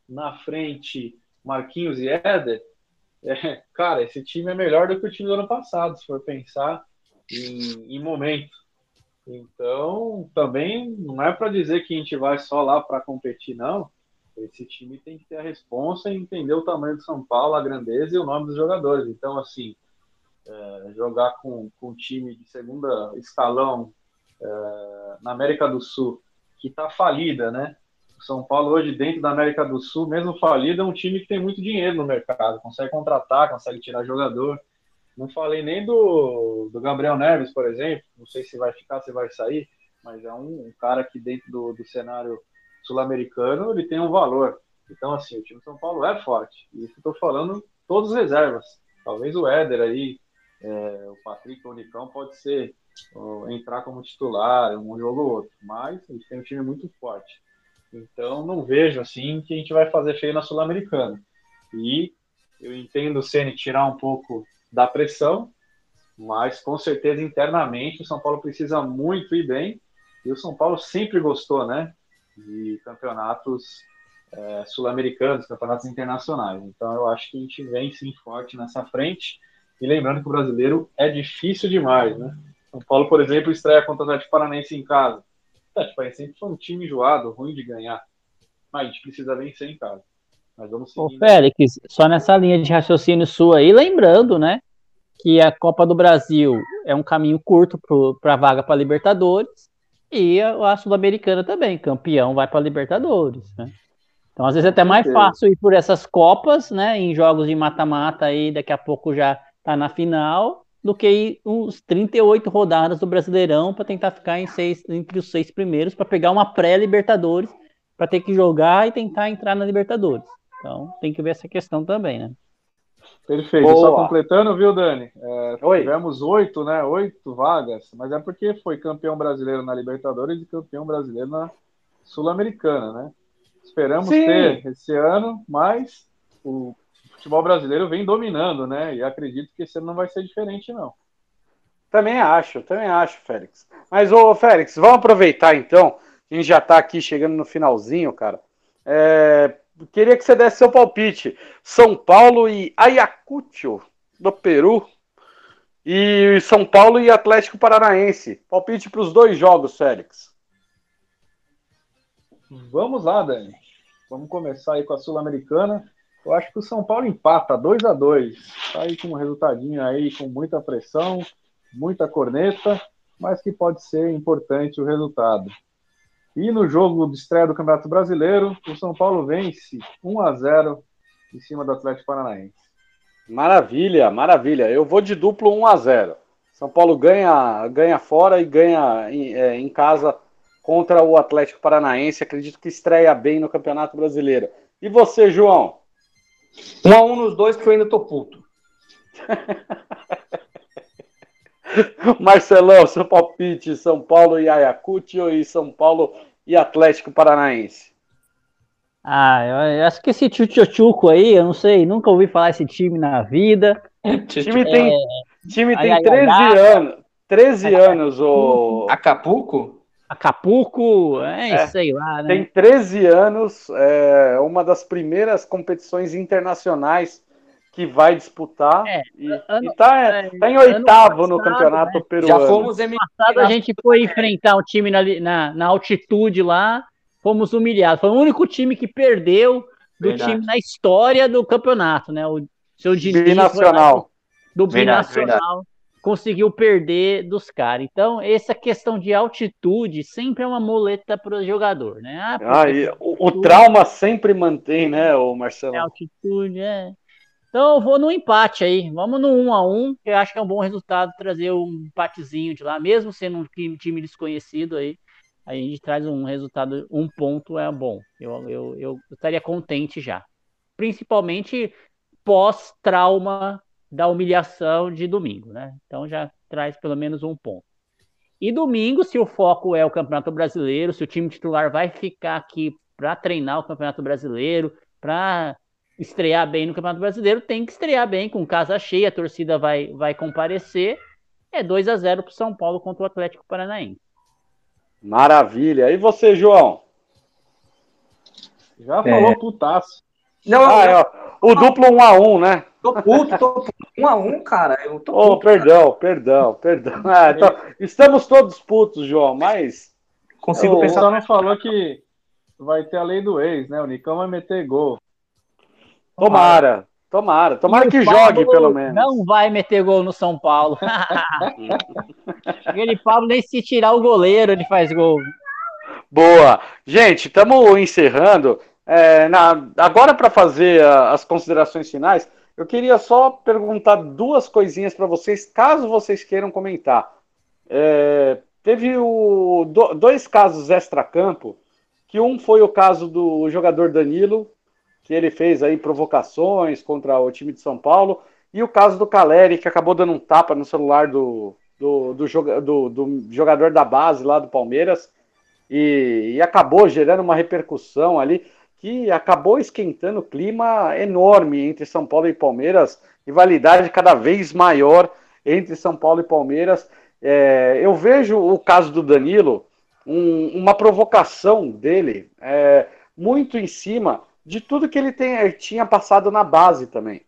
na frente Marquinhos e Éder, é, cara, esse time é melhor do que o time do ano passado, se for pensar em, em momento. Então, também não é para dizer que a gente vai só lá para competir, não. Esse time tem que ter a responsa e entender o tamanho do São Paulo, a grandeza e o nome dos jogadores. Então, assim, é, jogar com, com um time de segunda escalão é, na América do Sul, que está falida, né? São Paulo hoje dentro da América do Sul, mesmo falido, é um time que tem muito dinheiro no mercado, consegue contratar, consegue tirar jogador. Não falei nem do, do Gabriel Neves, por exemplo, não sei se vai ficar, se vai sair, mas é um, um cara que dentro do, do cenário sul-americano ele tem um valor. Então, assim, o time de São Paulo é forte. E estou falando todas as reservas. Talvez o Éder aí, é, o Patrick, o Nicão pode ser entrar como titular, um jogo ou outro. Mas a gente tem um time muito forte. Então não vejo assim que a gente vai fazer feio na Sul-Americana. E eu entendo o Ceni tirar um pouco da pressão, mas com certeza internamente o São Paulo precisa muito ir bem. E o São Paulo sempre gostou, né, de campeonatos é, sul-americanos, campeonatos internacionais. Então eu acho que a gente vem sim forte nessa frente. E lembrando que o brasileiro é difícil demais, né? São Paulo, por exemplo, estreia contra o Atlético Paranaense em casa é, tipo, sempre foi um time enjoado, ruim de ganhar. Mas a gente precisa vencer em casa. Mas vamos seguir. Ô, Félix, só nessa linha de raciocínio sua aí, lembrando, né? Que a Copa do Brasil é um caminho curto para a vaga para Libertadores e a, Sul-Americana também, campeão vai para Libertadores, né? Então, às vezes é até mais fácil ir por essas Copas, né? Em jogos de mata-mata aí, daqui a pouco já tá na final, do que uns 38 rodadas do Brasileirão para tentar ficar em seis, entre os seis primeiros, para pegar uma pré-Libertadores, para ter que jogar e tentar entrar na Libertadores. Então tem que ver essa questão também, né? Perfeito. Boa. Só completando, viu, Dani? É, tivemos oito, né? Oito vagas, mas é porque foi campeão brasileiro na Libertadores e campeão brasileiro na sul-americana, né? Esperamos Sim. ter esse ano, mas o futebol brasileiro vem dominando, né? E acredito que esse ano não vai ser diferente, não. Também acho, também acho, Félix. Mas, ô, Félix, vamos aproveitar então. A gente já tá aqui chegando no finalzinho, cara. É, queria que você desse seu palpite. São Paulo e Ayacucho, do Peru. E São Paulo e Atlético Paranaense. Palpite para os dois jogos, Félix. Vamos lá, Dani. Vamos começar aí com a Sul-Americana. Eu acho que o São Paulo empata 2 a 2 Tá aí com um resultadinho aí com muita pressão, muita corneta, mas que pode ser importante o resultado. E no jogo de estreia do Campeonato Brasileiro, o São Paulo vence 1 a 0 em cima do Atlético Paranaense. Maravilha, maravilha. Eu vou de duplo 1 a 0. São Paulo ganha, ganha fora e ganha em, é, em casa contra o Atlético Paranaense. Acredito que estreia bem no Campeonato Brasileiro. E você, João? Um a um nos dois que eu ainda tô puto. Marcelão, seu palpite, São Paulo e Ayacucho e São Paulo e Atlético Paranaense. Ah, eu eu acho que esse Tchutchuco aí, eu não sei, nunca ouvi falar esse time na vida. O time tem, time tem ai, ai, 13 ai, anos. 13 anos, o. Acapulco? Acapulco, é, É, sei lá, né? Tem 13 anos, é uma das primeiras competições internacionais que vai disputar. É, e, ano- e tá, é, tá em oitavo no passado, campeonato né? peruano. Já fomos em passado a gente foi enfrentar um time na, na, na altitude lá, fomos humilhados. Foi o único time que perdeu do Verdade. time na história do campeonato, né? O seu Diniz foi lá binacional. do Verdade, binacional conseguiu perder dos caras. Então, essa questão de altitude sempre é uma muleta para o jogador, né? Ah, Ah, e o, o trauma sempre mantém, né, o Marcelo? é altitude, é. Então eu vou no empate aí. Vamos no 1 a 1 que eu acho que é um bom resultado trazer um empatezinho de lá, mesmo sendo um time time desconhecido aí. Aí a gente traz um resultado, um ponto é bom. Eu, eu, eu estaria contente já. Principalmente pós-trauma da humilhação de domingo, né? Então já traz pelo menos um ponto. E domingo, se o foco é o Campeonato Brasileiro, se o time titular vai ficar aqui para treinar o Campeonato Brasileiro, para estrear bem no Campeonato Brasileiro, tem que estrear bem, com casa cheia, a torcida vai, vai comparecer. É 2 a 0 para o São Paulo contra o Atlético Paranaense. Maravilha. E você, João? Já falou putaço. Não, Ah, eu é, ó, o duplo 1 a 1 né? tô puto, tô puto. Um a um, cara. Eu tô Oh, puto. perdão, perdão, perdão. Ah, então, estamos todos putos, João, mas Consigo O pensar. pessoal não falou que vai ter a lei do ex, né? O Nicão vai meter gol. tomara, tomara, tomara o que Pablo jogue pelo menos. Não vai meter gol no São Paulo. Aquele Pablo, nem se tirar o goleiro, ele faz gol. Boa. Gente, estamos encerrando. É, na- agora, para fazer a- as considerações finais, eu queria só perguntar duas coisinhas para vocês, caso vocês queiram comentar. É, teve o- do- dois casos extra-campo, que um foi o caso do jogador Danilo, que ele fez aí provocações contra o time de São Paulo, e o caso do Caleri, que acabou dando um tapa no celular do, do, do do- do jogador da base lá do Palmeiras e, e acabou gerando uma repercussão ali que acabou esquentando o clima enorme entre São Paulo e Palmeiras, rivalidade cada vez maior entre São Paulo e Palmeiras. É, eu vejo o caso do Danilo, um- uma provocação dele, é, muito em cima de tudo que ele tem- tinha passado na base também.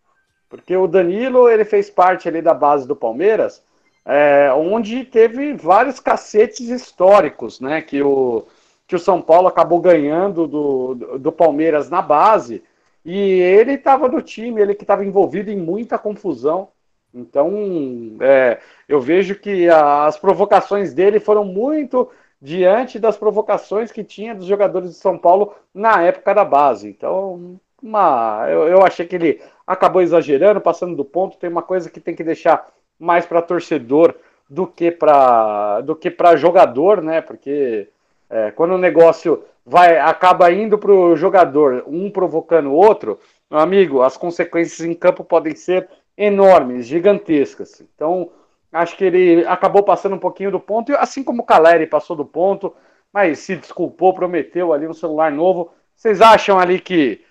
Porque o Danilo ele fez parte ali da base do Palmeiras, é, onde teve vários cacetes históricos, né? Que o, que o São Paulo acabou ganhando do, do, Palmeiras na base. E ele estava no time, ele que estava envolvido em muita confusão. Então, é, eu vejo que a- as provocações dele foram muito diante das provocações que tinha dos jogadores de São Paulo na época da base. Então, uma, eu, eu achei que ele acabou exagerando, passando do ponto. Tem uma coisa que tem que deixar mais para torcedor do que para do que para jogador, né? Porque é, quando o negócio vai acaba indo para o jogador, um provocando o outro, meu amigo, as consequências em campo podem ser enormes, gigantescas. Então, acho que ele acabou passando um pouquinho do ponto, assim como o Caleri passou do ponto, mas se desculpou, prometeu ali um celular novo. Vocês acham ali que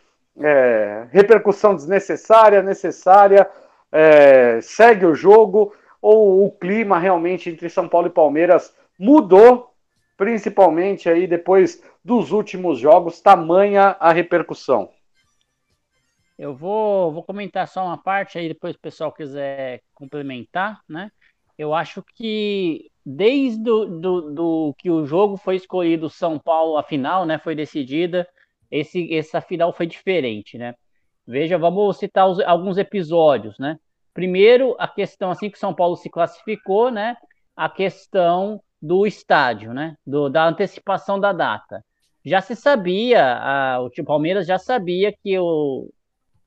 é, repercussão desnecessária, necessária, é, segue o jogo, ou o clima realmente entre São Paulo e Palmeiras mudou, principalmente aí depois dos últimos jogos, tamanha a repercussão? Eu vou, vou comentar só uma parte aí, depois o pessoal quiser complementar, né? Eu acho que desde do, do, do, que o jogo foi escolhido São Paulo, a final, né, foi decidida, esse, essa final foi diferente, né? Veja, vamos citar os, alguns episódios, né? Primeiro, a questão assim que São Paulo se classificou, né? A questão do estádio, né? Do, da antecipação da data. Já se sabia, a, o Palmeiras já sabia que o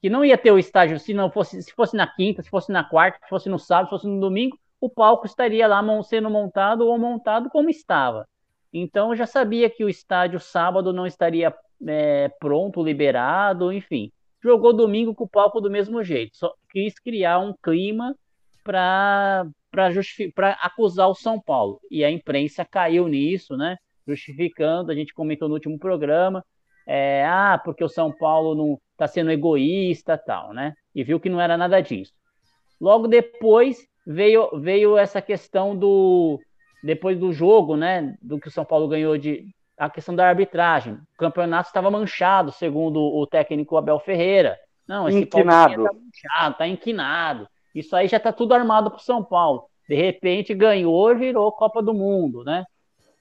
que não ia ter o estádio se não fosse se fosse na quinta, se fosse na quarta, se fosse no sábado, se fosse no domingo, o palco estaria lá sendo montado ou montado como estava. Então já sabia que o estádio sábado não estaria é, pronto, liberado, enfim. Jogou domingo com o palco do mesmo jeito. Só quis criar um clima para para acusar o São Paulo. E a imprensa caiu nisso, né? Justificando, a gente comentou no último programa, é, ah, porque o São Paulo não está sendo egoísta, tal, né? E viu que não era nada disso. Logo depois veio veio essa questão do depois do jogo, né? Do que o São Paulo ganhou de a questão da arbitragem. O campeonato estava manchado, segundo o técnico Abel Ferreira. Não, esse inquinado. Tá manchado, tá inquinado. Isso aí já está tudo armado para o São Paulo. De repente ganhou virou Copa do Mundo, né?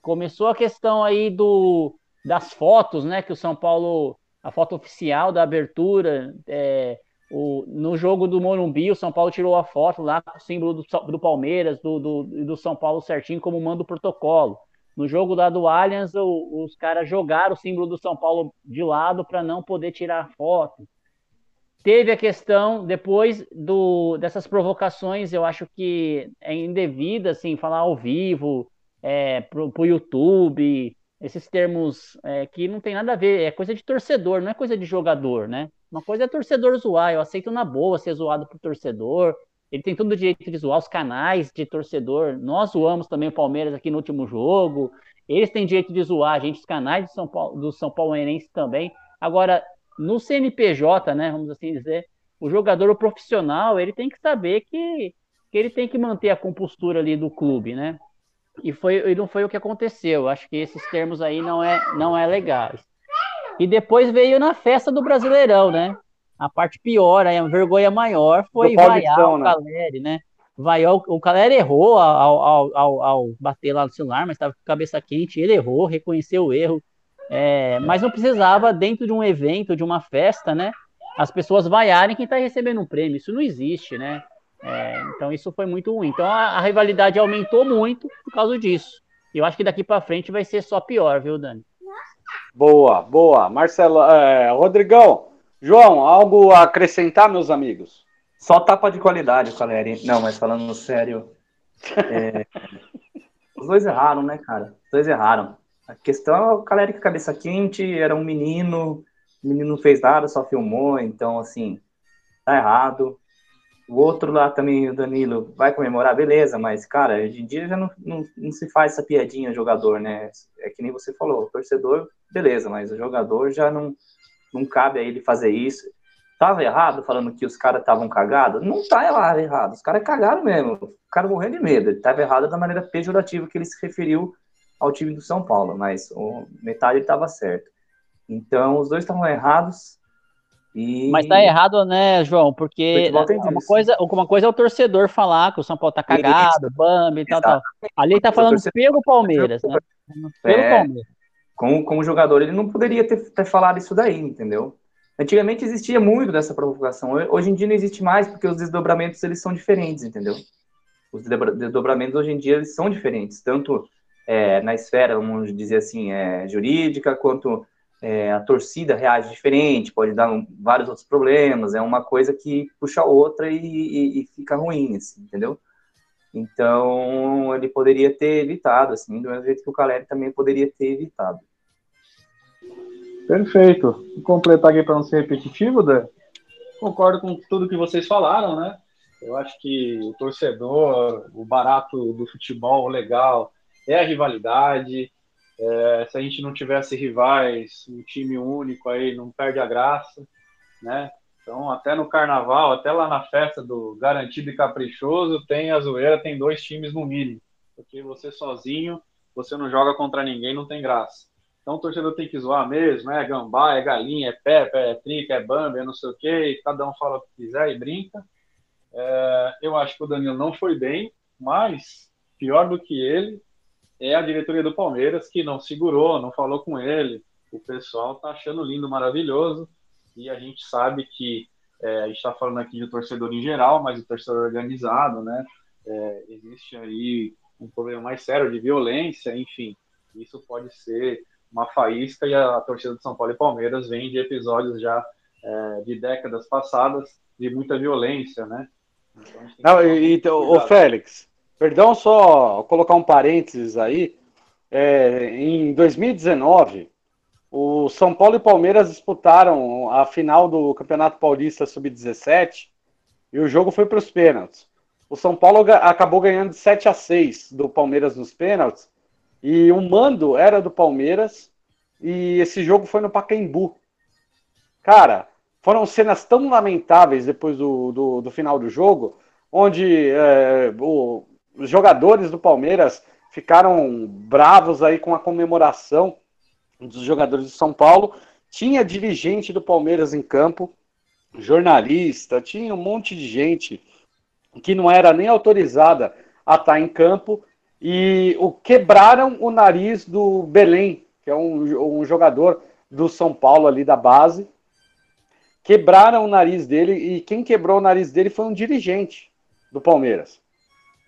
Começou a questão aí do, das fotos, né? Que o São Paulo, a foto oficial da abertura, é, o, no jogo do Morumbi, o São Paulo tirou a foto lá com o símbolo do, do Palmeiras, do, do, do São Paulo certinho, como manda o protocolo. No jogo lá do Allianz, o, os caras jogaram o símbolo do São Paulo de lado para não poder tirar foto. Teve a questão, depois do, dessas provocações, eu acho que é indevida, assim, falar ao vivo, é, pro, pro YouTube, esses termos é, que não tem nada a ver, é coisa de torcedor, não é coisa de jogador, né? Uma coisa é torcedor zoar, eu aceito na boa ser zoado por torcedor, ele tem todo o direito de zoar os canais de torcedor. Nós zoamos também o Palmeiras aqui no último jogo. Eles têm direito de zoar a gente, os canais de São Paulo, do São Pauloense também. Agora, no CNPJ, né, vamos assim dizer, o jogador, o profissional, ele tem que saber que, que ele tem que manter a compostura ali do clube, né? E, foi, e não foi o que aconteceu. Acho que esses termos aí não é, não é legais. E depois veio na festa do Brasileirão, né? A parte pior, a vergonha maior foi vaiar o né? Caleri, né? Vaiar, o Caleri errou ao, ao, ao, ao, bater lá no celular, mas estava com cabeça quente, ele errou, reconheceu o erro. É, mas não precisava, dentro de um evento, de uma festa, né? As pessoas vaiarem quem está recebendo um prêmio. Isso não existe, né? É, então isso foi muito ruim. Então a, a, rivalidade aumentou muito por causa disso. E eu acho que daqui para frente vai ser só pior, viu, Dani? Boa, boa. Marcelo, é, Rodrigão, João, algo a acrescentar, meus amigos? Só tapa de qualidade, Caleri. Não, mas falando sério, é... os dois erraram, né, cara? Os dois erraram. A questão é o Caleri com a cabeça quente, era um menino, o menino não fez nada, só filmou, então, assim, tá errado. O outro lá também, o Danilo, vai comemorar, beleza, mas, cara, hoje em dia já não, não, não se faz essa piadinha jogador, né? É que nem você falou, torcedor, beleza, mas o jogador já não não cabe a ele fazer isso. Tava errado falando que os caras estavam cagados? Não tá errado, os caras cagaram mesmo. O cara morrendo de medo. Ele tava errado da maneira pejorativa que ele se referiu ao time do São Paulo, mas o, metade estava certo. Então, os dois estavam errados. E... Mas tá errado, né, João? Porque uma coisa, uma coisa é o torcedor falar que o São Paulo tá cagado, Bambi e tal, tal. Ali ele tá falando pelo Palmeiras, né? Pelo é... Palmeiras como, como jogador, ele não poderia ter, ter falado isso daí, entendeu? Antigamente existia muito dessa provocação. Hoje em dia não existe mais, porque os desdobramentos eles são diferentes, entendeu? Os desdobramentos hoje em dia eles são diferentes, tanto é, na esfera, vamos dizer assim, é, jurídica, quanto é, a torcida reage diferente, pode dar um, vários outros problemas, é uma coisa que puxa a outra e, e, e, fica ruim, assim, entendeu? Então, ele poderia ter evitado, assim, do mesmo jeito que o Caleri também poderia ter evitado. Perfeito. Vou completar aqui para não ser repetitivo, Dan. Concordo com tudo que vocês falaram, né? Eu acho que o torcedor, o barato do futebol legal é a rivalidade. É, se a gente não tivesse rivais, um time único aí, não perde a graça, né? Então, até no carnaval, até lá na festa do Garantido e Caprichoso, tem a zoeira, tem dois times no mínimo. Porque você sozinho, você não joga contra ninguém, não tem graça. Então o torcedor tem que zoar mesmo, é gambá, é galinha, é pepe, é trinca, é bambi, é não sei o quê, cada um fala o que quiser e brinca. É, eu acho que o Danilo não foi bem, mas pior do que ele é a diretoria do Palmeiras, que não segurou, não falou com ele. O pessoal tá achando lindo, maravilhoso e a gente sabe que é, a gente está falando aqui de torcedor em geral, mas o torcedor organizado, né? É, existe aí um problema mais sério de violência, enfim, isso pode ser uma faísca e a, torcida de São Paulo e Palmeiras vem de episódios já é, de décadas passadas de muita violência, né? Então, Não, então, o Félix, perdão só colocar um parênteses aí, é, em 2019 o São Paulo e Palmeiras disputaram a final do Campeonato Paulista Sub-17 e o jogo foi para os pênaltis. O São Paulo acabou ganhando de 7 a 6 do Palmeiras nos pênaltis e o mando era do Palmeiras e esse jogo foi no Pacaembu. Cara, foram cenas tão lamentáveis depois do, do, do final do jogo, onde é, o, os jogadores do Palmeiras ficaram bravos aí com a comemoração dos jogadores de São Paulo. Tinha dirigente do Palmeiras em campo, jornalista, tinha um monte de gente que não era nem autorizada a estar em campo e o quebraram o nariz do Belém, que é um, um jogador do São Paulo ali da base. Quebraram o nariz dele e quem quebrou o nariz dele foi um dirigente do Palmeiras,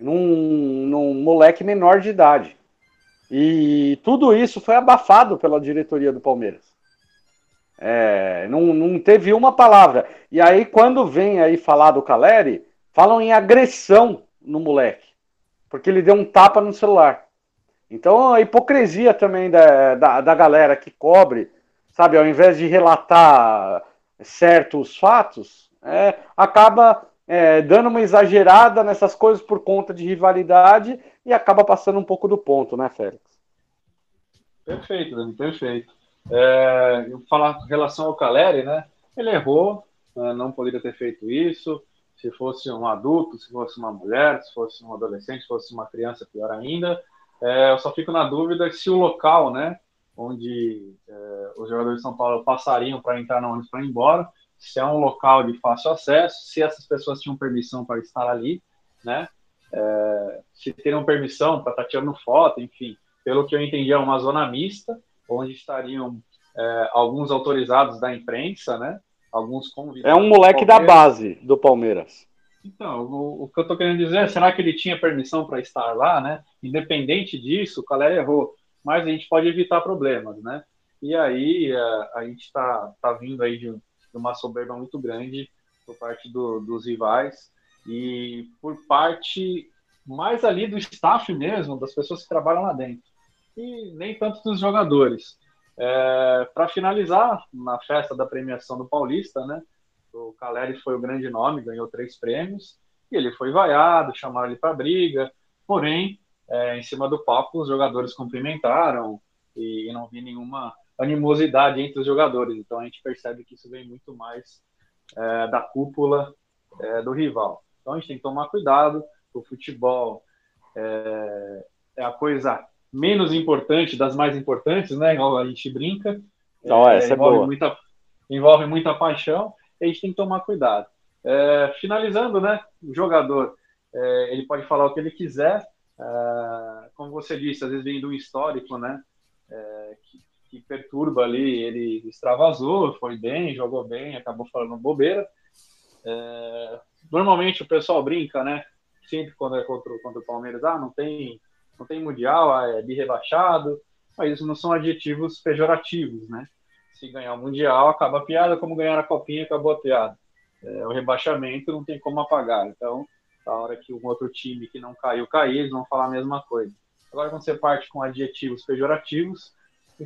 num, num moleque menor de idade. E tudo isso foi abafado pela diretoria do Palmeiras. É, não, não teve uma palavra. E aí, quando vem aí falar do Caleri, falam em agressão no moleque. Porque ele deu um tapa no celular. Então, a hipocrisia também da, da, da galera que cobre, sabe, ao invés de relatar certos fatos, é, acaba é, dando uma exagerada nessas coisas por conta de rivalidade e acaba passando um pouco do ponto, né, Félix? Perfeito, Dani, perfeito. É, eu falar em relação ao Caleri, né? Ele errou, né, não poderia ter feito isso. Se fosse um adulto, se fosse uma mulher, se fosse um adolescente, se fosse uma criança, pior ainda. É, eu só fico na dúvida se o local, né, onde é, os jogadores de São Paulo passariam para entrar na ônibus para ir embora, se é um local de fácil acesso, se essas pessoas tinham permissão para estar ali, né? É, se teriam permissão para estar tirando foto, enfim. Pelo que eu entendi, é uma zona mista, onde estariam é, alguns autorizados da imprensa, né? Alguns convidados. É um moleque da base do Palmeiras. Então, o, o que eu estou querendo dizer é, será que ele tinha permissão para estar lá, né? Independente disso, o Calé errou, mas a gente pode evitar problemas, né? E aí a, a gente está tá vindo aí de, de uma soberba muito grande por parte do, dos rivais e por parte mais ali do staff mesmo, das pessoas que trabalham lá dentro. E nem tanto dos jogadores. É, Para finalizar, na festa da premiação do Paulista, né? O Caleri foi o grande nome, ganhou três prêmios, e ele foi vaiado, chamaram ele para briga, porém, é, em cima do palco, os jogadores cumprimentaram e, e não vi nenhuma animosidade entre os jogadores. Então a gente percebe que isso vem muito mais é, da cúpula é, do rival. Então a gente tem que tomar cuidado. O futebol é, é, a coisa menos importante das mais importantes, né? Igual a gente brinca. Não, é, essa envolve, é muita, envolve muita paixão e a gente tem que tomar cuidado. É, finalizando, né? O jogador é, ele pode falar o que ele quiser. como você disse, às vezes vem do histórico, né? que que perturba ali, ele extravasou, foi bem, jogou bem, acabou falando bobeira. É, normalmente o pessoal brinca, né? Sempre quando é contra, contra o Palmeiras, ah, não tem, não tem mundial, ah, é de rebaixado, mas isso não são adjetivos pejorativos, né? Se ganhar o mundial, acaba a piada, como ganhar a copinha, acabou a piada. É, o rebaixamento não tem como apagar. Então, a hora que um outro time que não caiu cair, eles vão falar a mesma coisa. Agora, quando você parte com adjetivos pejorativos,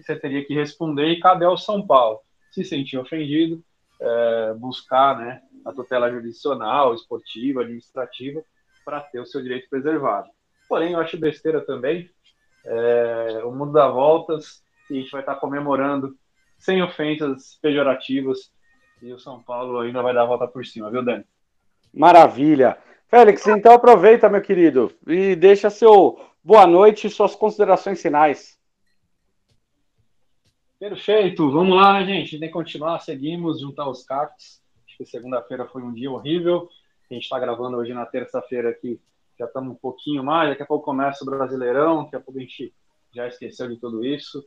você teria que responder e cabe ao São Paulo. Se sentir ofendido, é, buscar né, a tutela jurisdicional, esportiva, administrativa, para ter o seu direito preservado. Porém, eu acho besteira também É, o mundo dá voltas e a gente vai estar comemorando sem ofensas pejorativas e o São Paulo ainda vai dar a volta por cima, viu, Dani? Maravilha. Félix, então aproveita, meu querido, e deixa seu boa noite e suas considerações finais. Perfeito, vamos lá, gente. Tem que continuar, seguimos, juntar os cacos. Acho que segunda-feira foi um dia horrível. A gente está gravando hoje na terça-feira aqui, já estamos um pouquinho mais. Daqui a pouco começa o Brasileirão, daqui a pouco a gente já esqueceu de tudo isso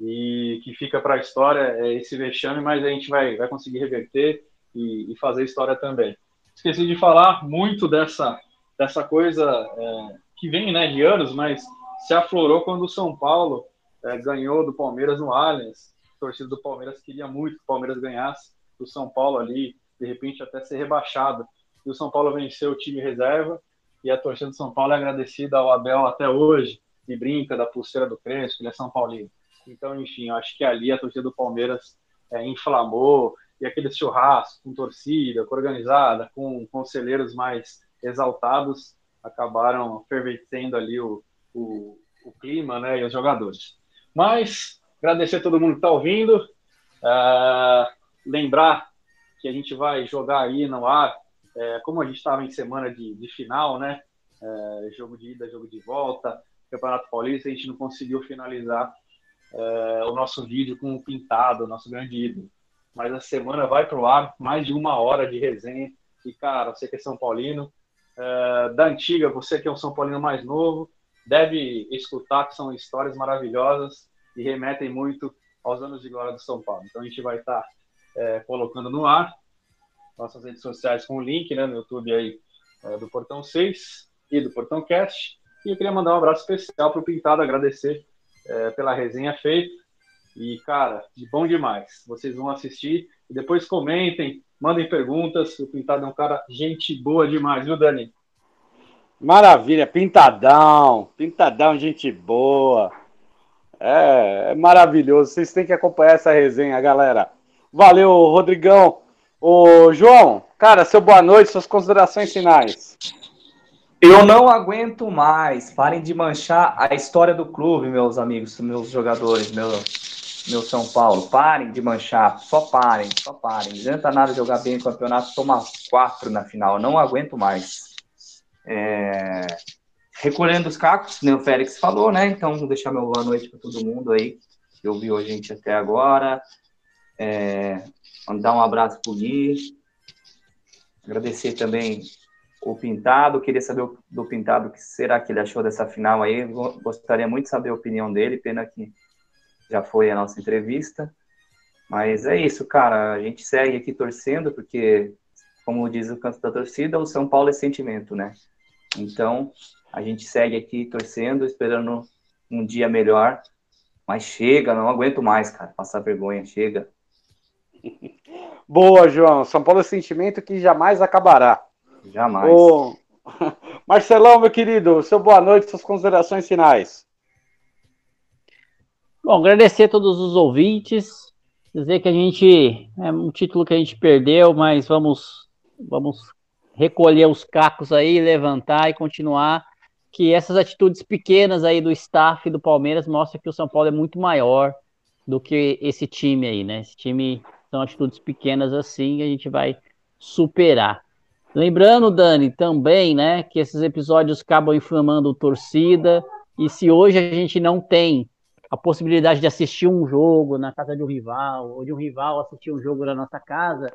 e que fica para a história é esse vexame, mas a gente vai, vai conseguir reverter e, e, fazer história também. Esqueci de falar muito dessa, dessa coisa é, que vem né, de anos, mas se aflorou quando o São Paulo é, ganhou do Palmeiras no Allianz. A torcida do Palmeiras queria muito que o Palmeiras ganhasse, o São Paulo ali, de repente, até ser rebaixado. E o São Paulo venceu o time reserva, e a torcida do São Paulo é agradecida ao Abel até hoje, e brinca da pulseira do Crespo, ele é São Paulino. Então, enfim, acho que ali a torcida do Palmeiras é, inflamou e aquele churrasco com torcida, com organizada, com conselheiros mais exaltados, acabaram fervecendo ali o, o, o, clima né, e os jogadores. Mas, agradecer a todo mundo que está ouvindo, uh, lembrar que a gente vai jogar aí no ar, é, como a gente estava em semana de, de final, né? É, jogo de ida, jogo de volta, Campeonato Paulista, a gente não conseguiu finalizar é, o nosso vídeo com o Pintado, nosso grande ídolo. Mas a semana vai para o ar, mais de uma hora de resenha. E, cara, você que é São Paulino, é, da antiga, você que é um São Paulino mais novo, deve escutar que são histórias maravilhosas e remetem muito aos anos de glória do São Paulo. Então a gente vai estar tá, é, colocando no ar nossas redes sociais com o link né, no YouTube aí é, do Portão 6 e do Portão Cast. E eu queria mandar um abraço especial para o Pintado, agradecer é, pela resenha feita. E, cara, de bom demais. Vocês vão assistir e depois comentem, mandem perguntas. O Pintado é um cara gente boa demais, viu, Dani? Maravilha, Pintadão. Pintadão, gente boa. É, é maravilhoso. Vocês têm que acompanhar essa resenha, galera. Valeu, Rodrigão. Ô, João, cara, seu boa noite, suas considerações finais. Eu não aguento mais. Parem de manchar a história do clube, meus amigos, meus jogadores, meu, meu São Paulo. Parem de manchar. Só parem, só parem. Não adianta nada jogar bem o campeonato, tomar quatro na final. Não aguento mais. É... Recolhendo os cacos, né, o Félix falou, né? Então, vou deixar meu boa noite para todo mundo aí que ouviu a gente até agora. É... Mandar um abraço pro Gui. Agradecer também o Pintado, queria saber do Pintado o que será que ele achou dessa final aí. Gostaria muito de saber a opinião dele, pena que já foi a nossa entrevista. Mas é isso, cara. A gente segue aqui torcendo, porque, como diz o canto da torcida, o São Paulo é sentimento, né? Então, a gente segue aqui torcendo, esperando um dia melhor. Mas chega, não aguento mais, cara. Passar vergonha, chega. Boa, João. São Paulo é sentimento que jamais acabará. Jamais. Ô, Marcelão, meu querido, seu boa noite, suas considerações finais. Bom, agradecer a todos os ouvintes, dizer que a gente é um título que a gente perdeu, mas vamos vamos recolher os cacos aí, levantar e continuar que essas atitudes pequenas aí do staff do Palmeiras mostram que o São Paulo é muito maior do que esse time aí, né? Esse time são atitudes pequenas assim, a gente vai superar. Lembrando, Dani, também, né, que esses episódios acabam inflamando torcida, e se hoje a gente não tem a possibilidade de assistir um jogo na casa de um rival, ou de um rival assistir um jogo na nossa casa,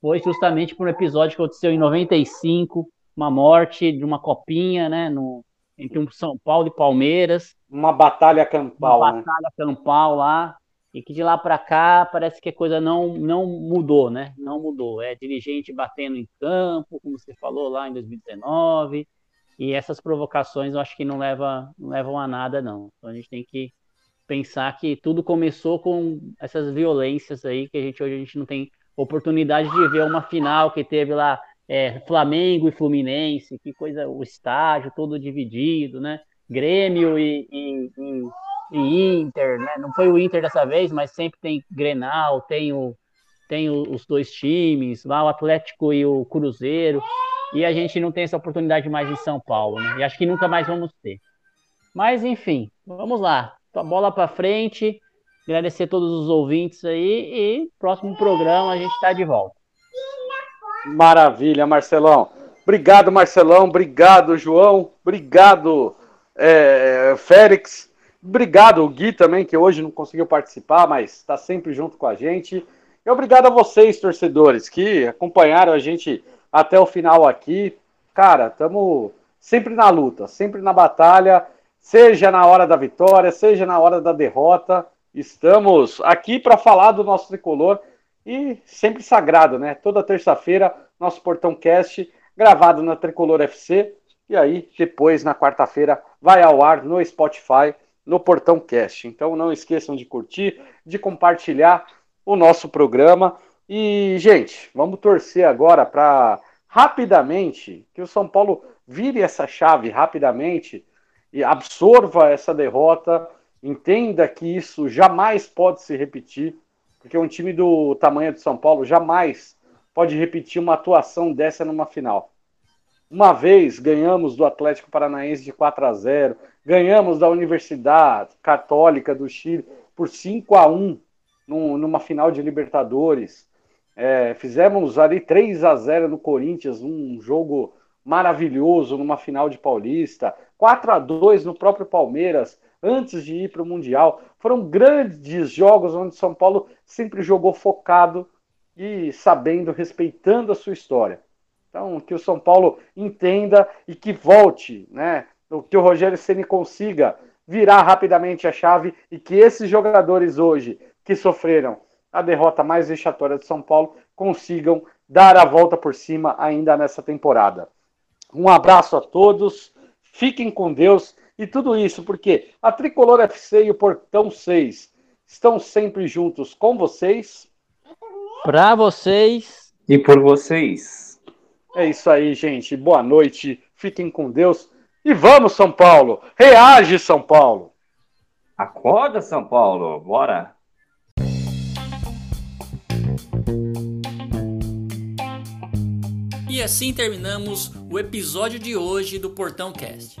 foi justamente por um episódio que aconteceu em 95, uma morte de uma copinha, né, no, entre um São Paulo e Palmeiras. Uma batalha campal. Uma né? batalha campal lá, e que de lá para cá parece que a coisa não, não mudou, né? Não mudou. É dirigente batendo em campo, como você falou lá em 2019, e essas provocações eu acho que não, leva, não levam a nada, não. Então a gente tem que pensar que tudo começou com essas violências aí, que a gente hoje a gente não tem oportunidade de ver uma final que teve lá é, Flamengo e Fluminense, que coisa, o estádio todo dividido, né? Grêmio e, e, e e Inter, né? Não foi o Inter dessa vez, mas sempre tem Grenal, tem, o, tem os dois times, lá o Atlético e o Cruzeiro, e a gente não tem essa oportunidade mais em São Paulo, né? E acho que nunca mais vamos ter. Mas enfim, vamos lá. Bola para frente. Agradecer a todos os ouvintes aí e próximo programa a gente está de volta. Maravilha, Marcelão. Obrigado, Marcelão. Obrigado, João. Obrigado, é, Félix. Obrigado, Gui também, que hoje não conseguiu participar, mas está sempre junto com a gente. E obrigado a vocês, torcedores, que acompanharam a gente até o final aqui. Cara, estamos sempre na luta, sempre na batalha, seja na hora da vitória, seja na hora da derrota. Estamos aqui para falar do nosso tricolor e sempre sagrado, né? Toda terça-feira, nosso Portão Cast gravado na Tricolor FC. E aí, depois, na quarta-feira, vai ao ar no Spotify, no Portão Cast. Então não esqueçam de curtir, de compartilhar o nosso programa. E, gente, vamos torcer agora para rapidamente que o São Paulo vire essa chave rapidamente e absorva essa derrota, entenda que isso jamais pode se repetir, porque um time do tamanho de São Paulo jamais pode repetir uma atuação dessa numa final. Uma vez ganhamos do Atlético Paranaense de 4 a 0, ganhamos da Universidade Católica do Chile por 5 a 1 numa final de Libertadores. É, fizemos ali 3 a 0 no Corinthians, um jogo maravilhoso numa final de Paulista, 4 a 2 no próprio Palmeiras, antes de ir para o Mundial. Foram grandes jogos onde São Paulo sempre jogou focado e sabendo, respeitando a sua história. Então, que o São Paulo entenda e que volte, né? Que o Rogério Ceni consiga virar rapidamente a chave e que esses jogadores hoje que sofreram a derrota mais vexatória de São Paulo consigam dar a volta por cima ainda nessa temporada. Um abraço a todos, fiquem com Deus e tudo isso porque a Tricolor FC e o Portão 6 estão sempre juntos com vocês. Para vocês e por vocês. É isso aí, gente. Boa noite, fiquem com Deus e vamos, São Paulo! Reage, São Paulo! Acorda, São Paulo! Bora! E assim terminamos o episódio de hoje do Portão Cast.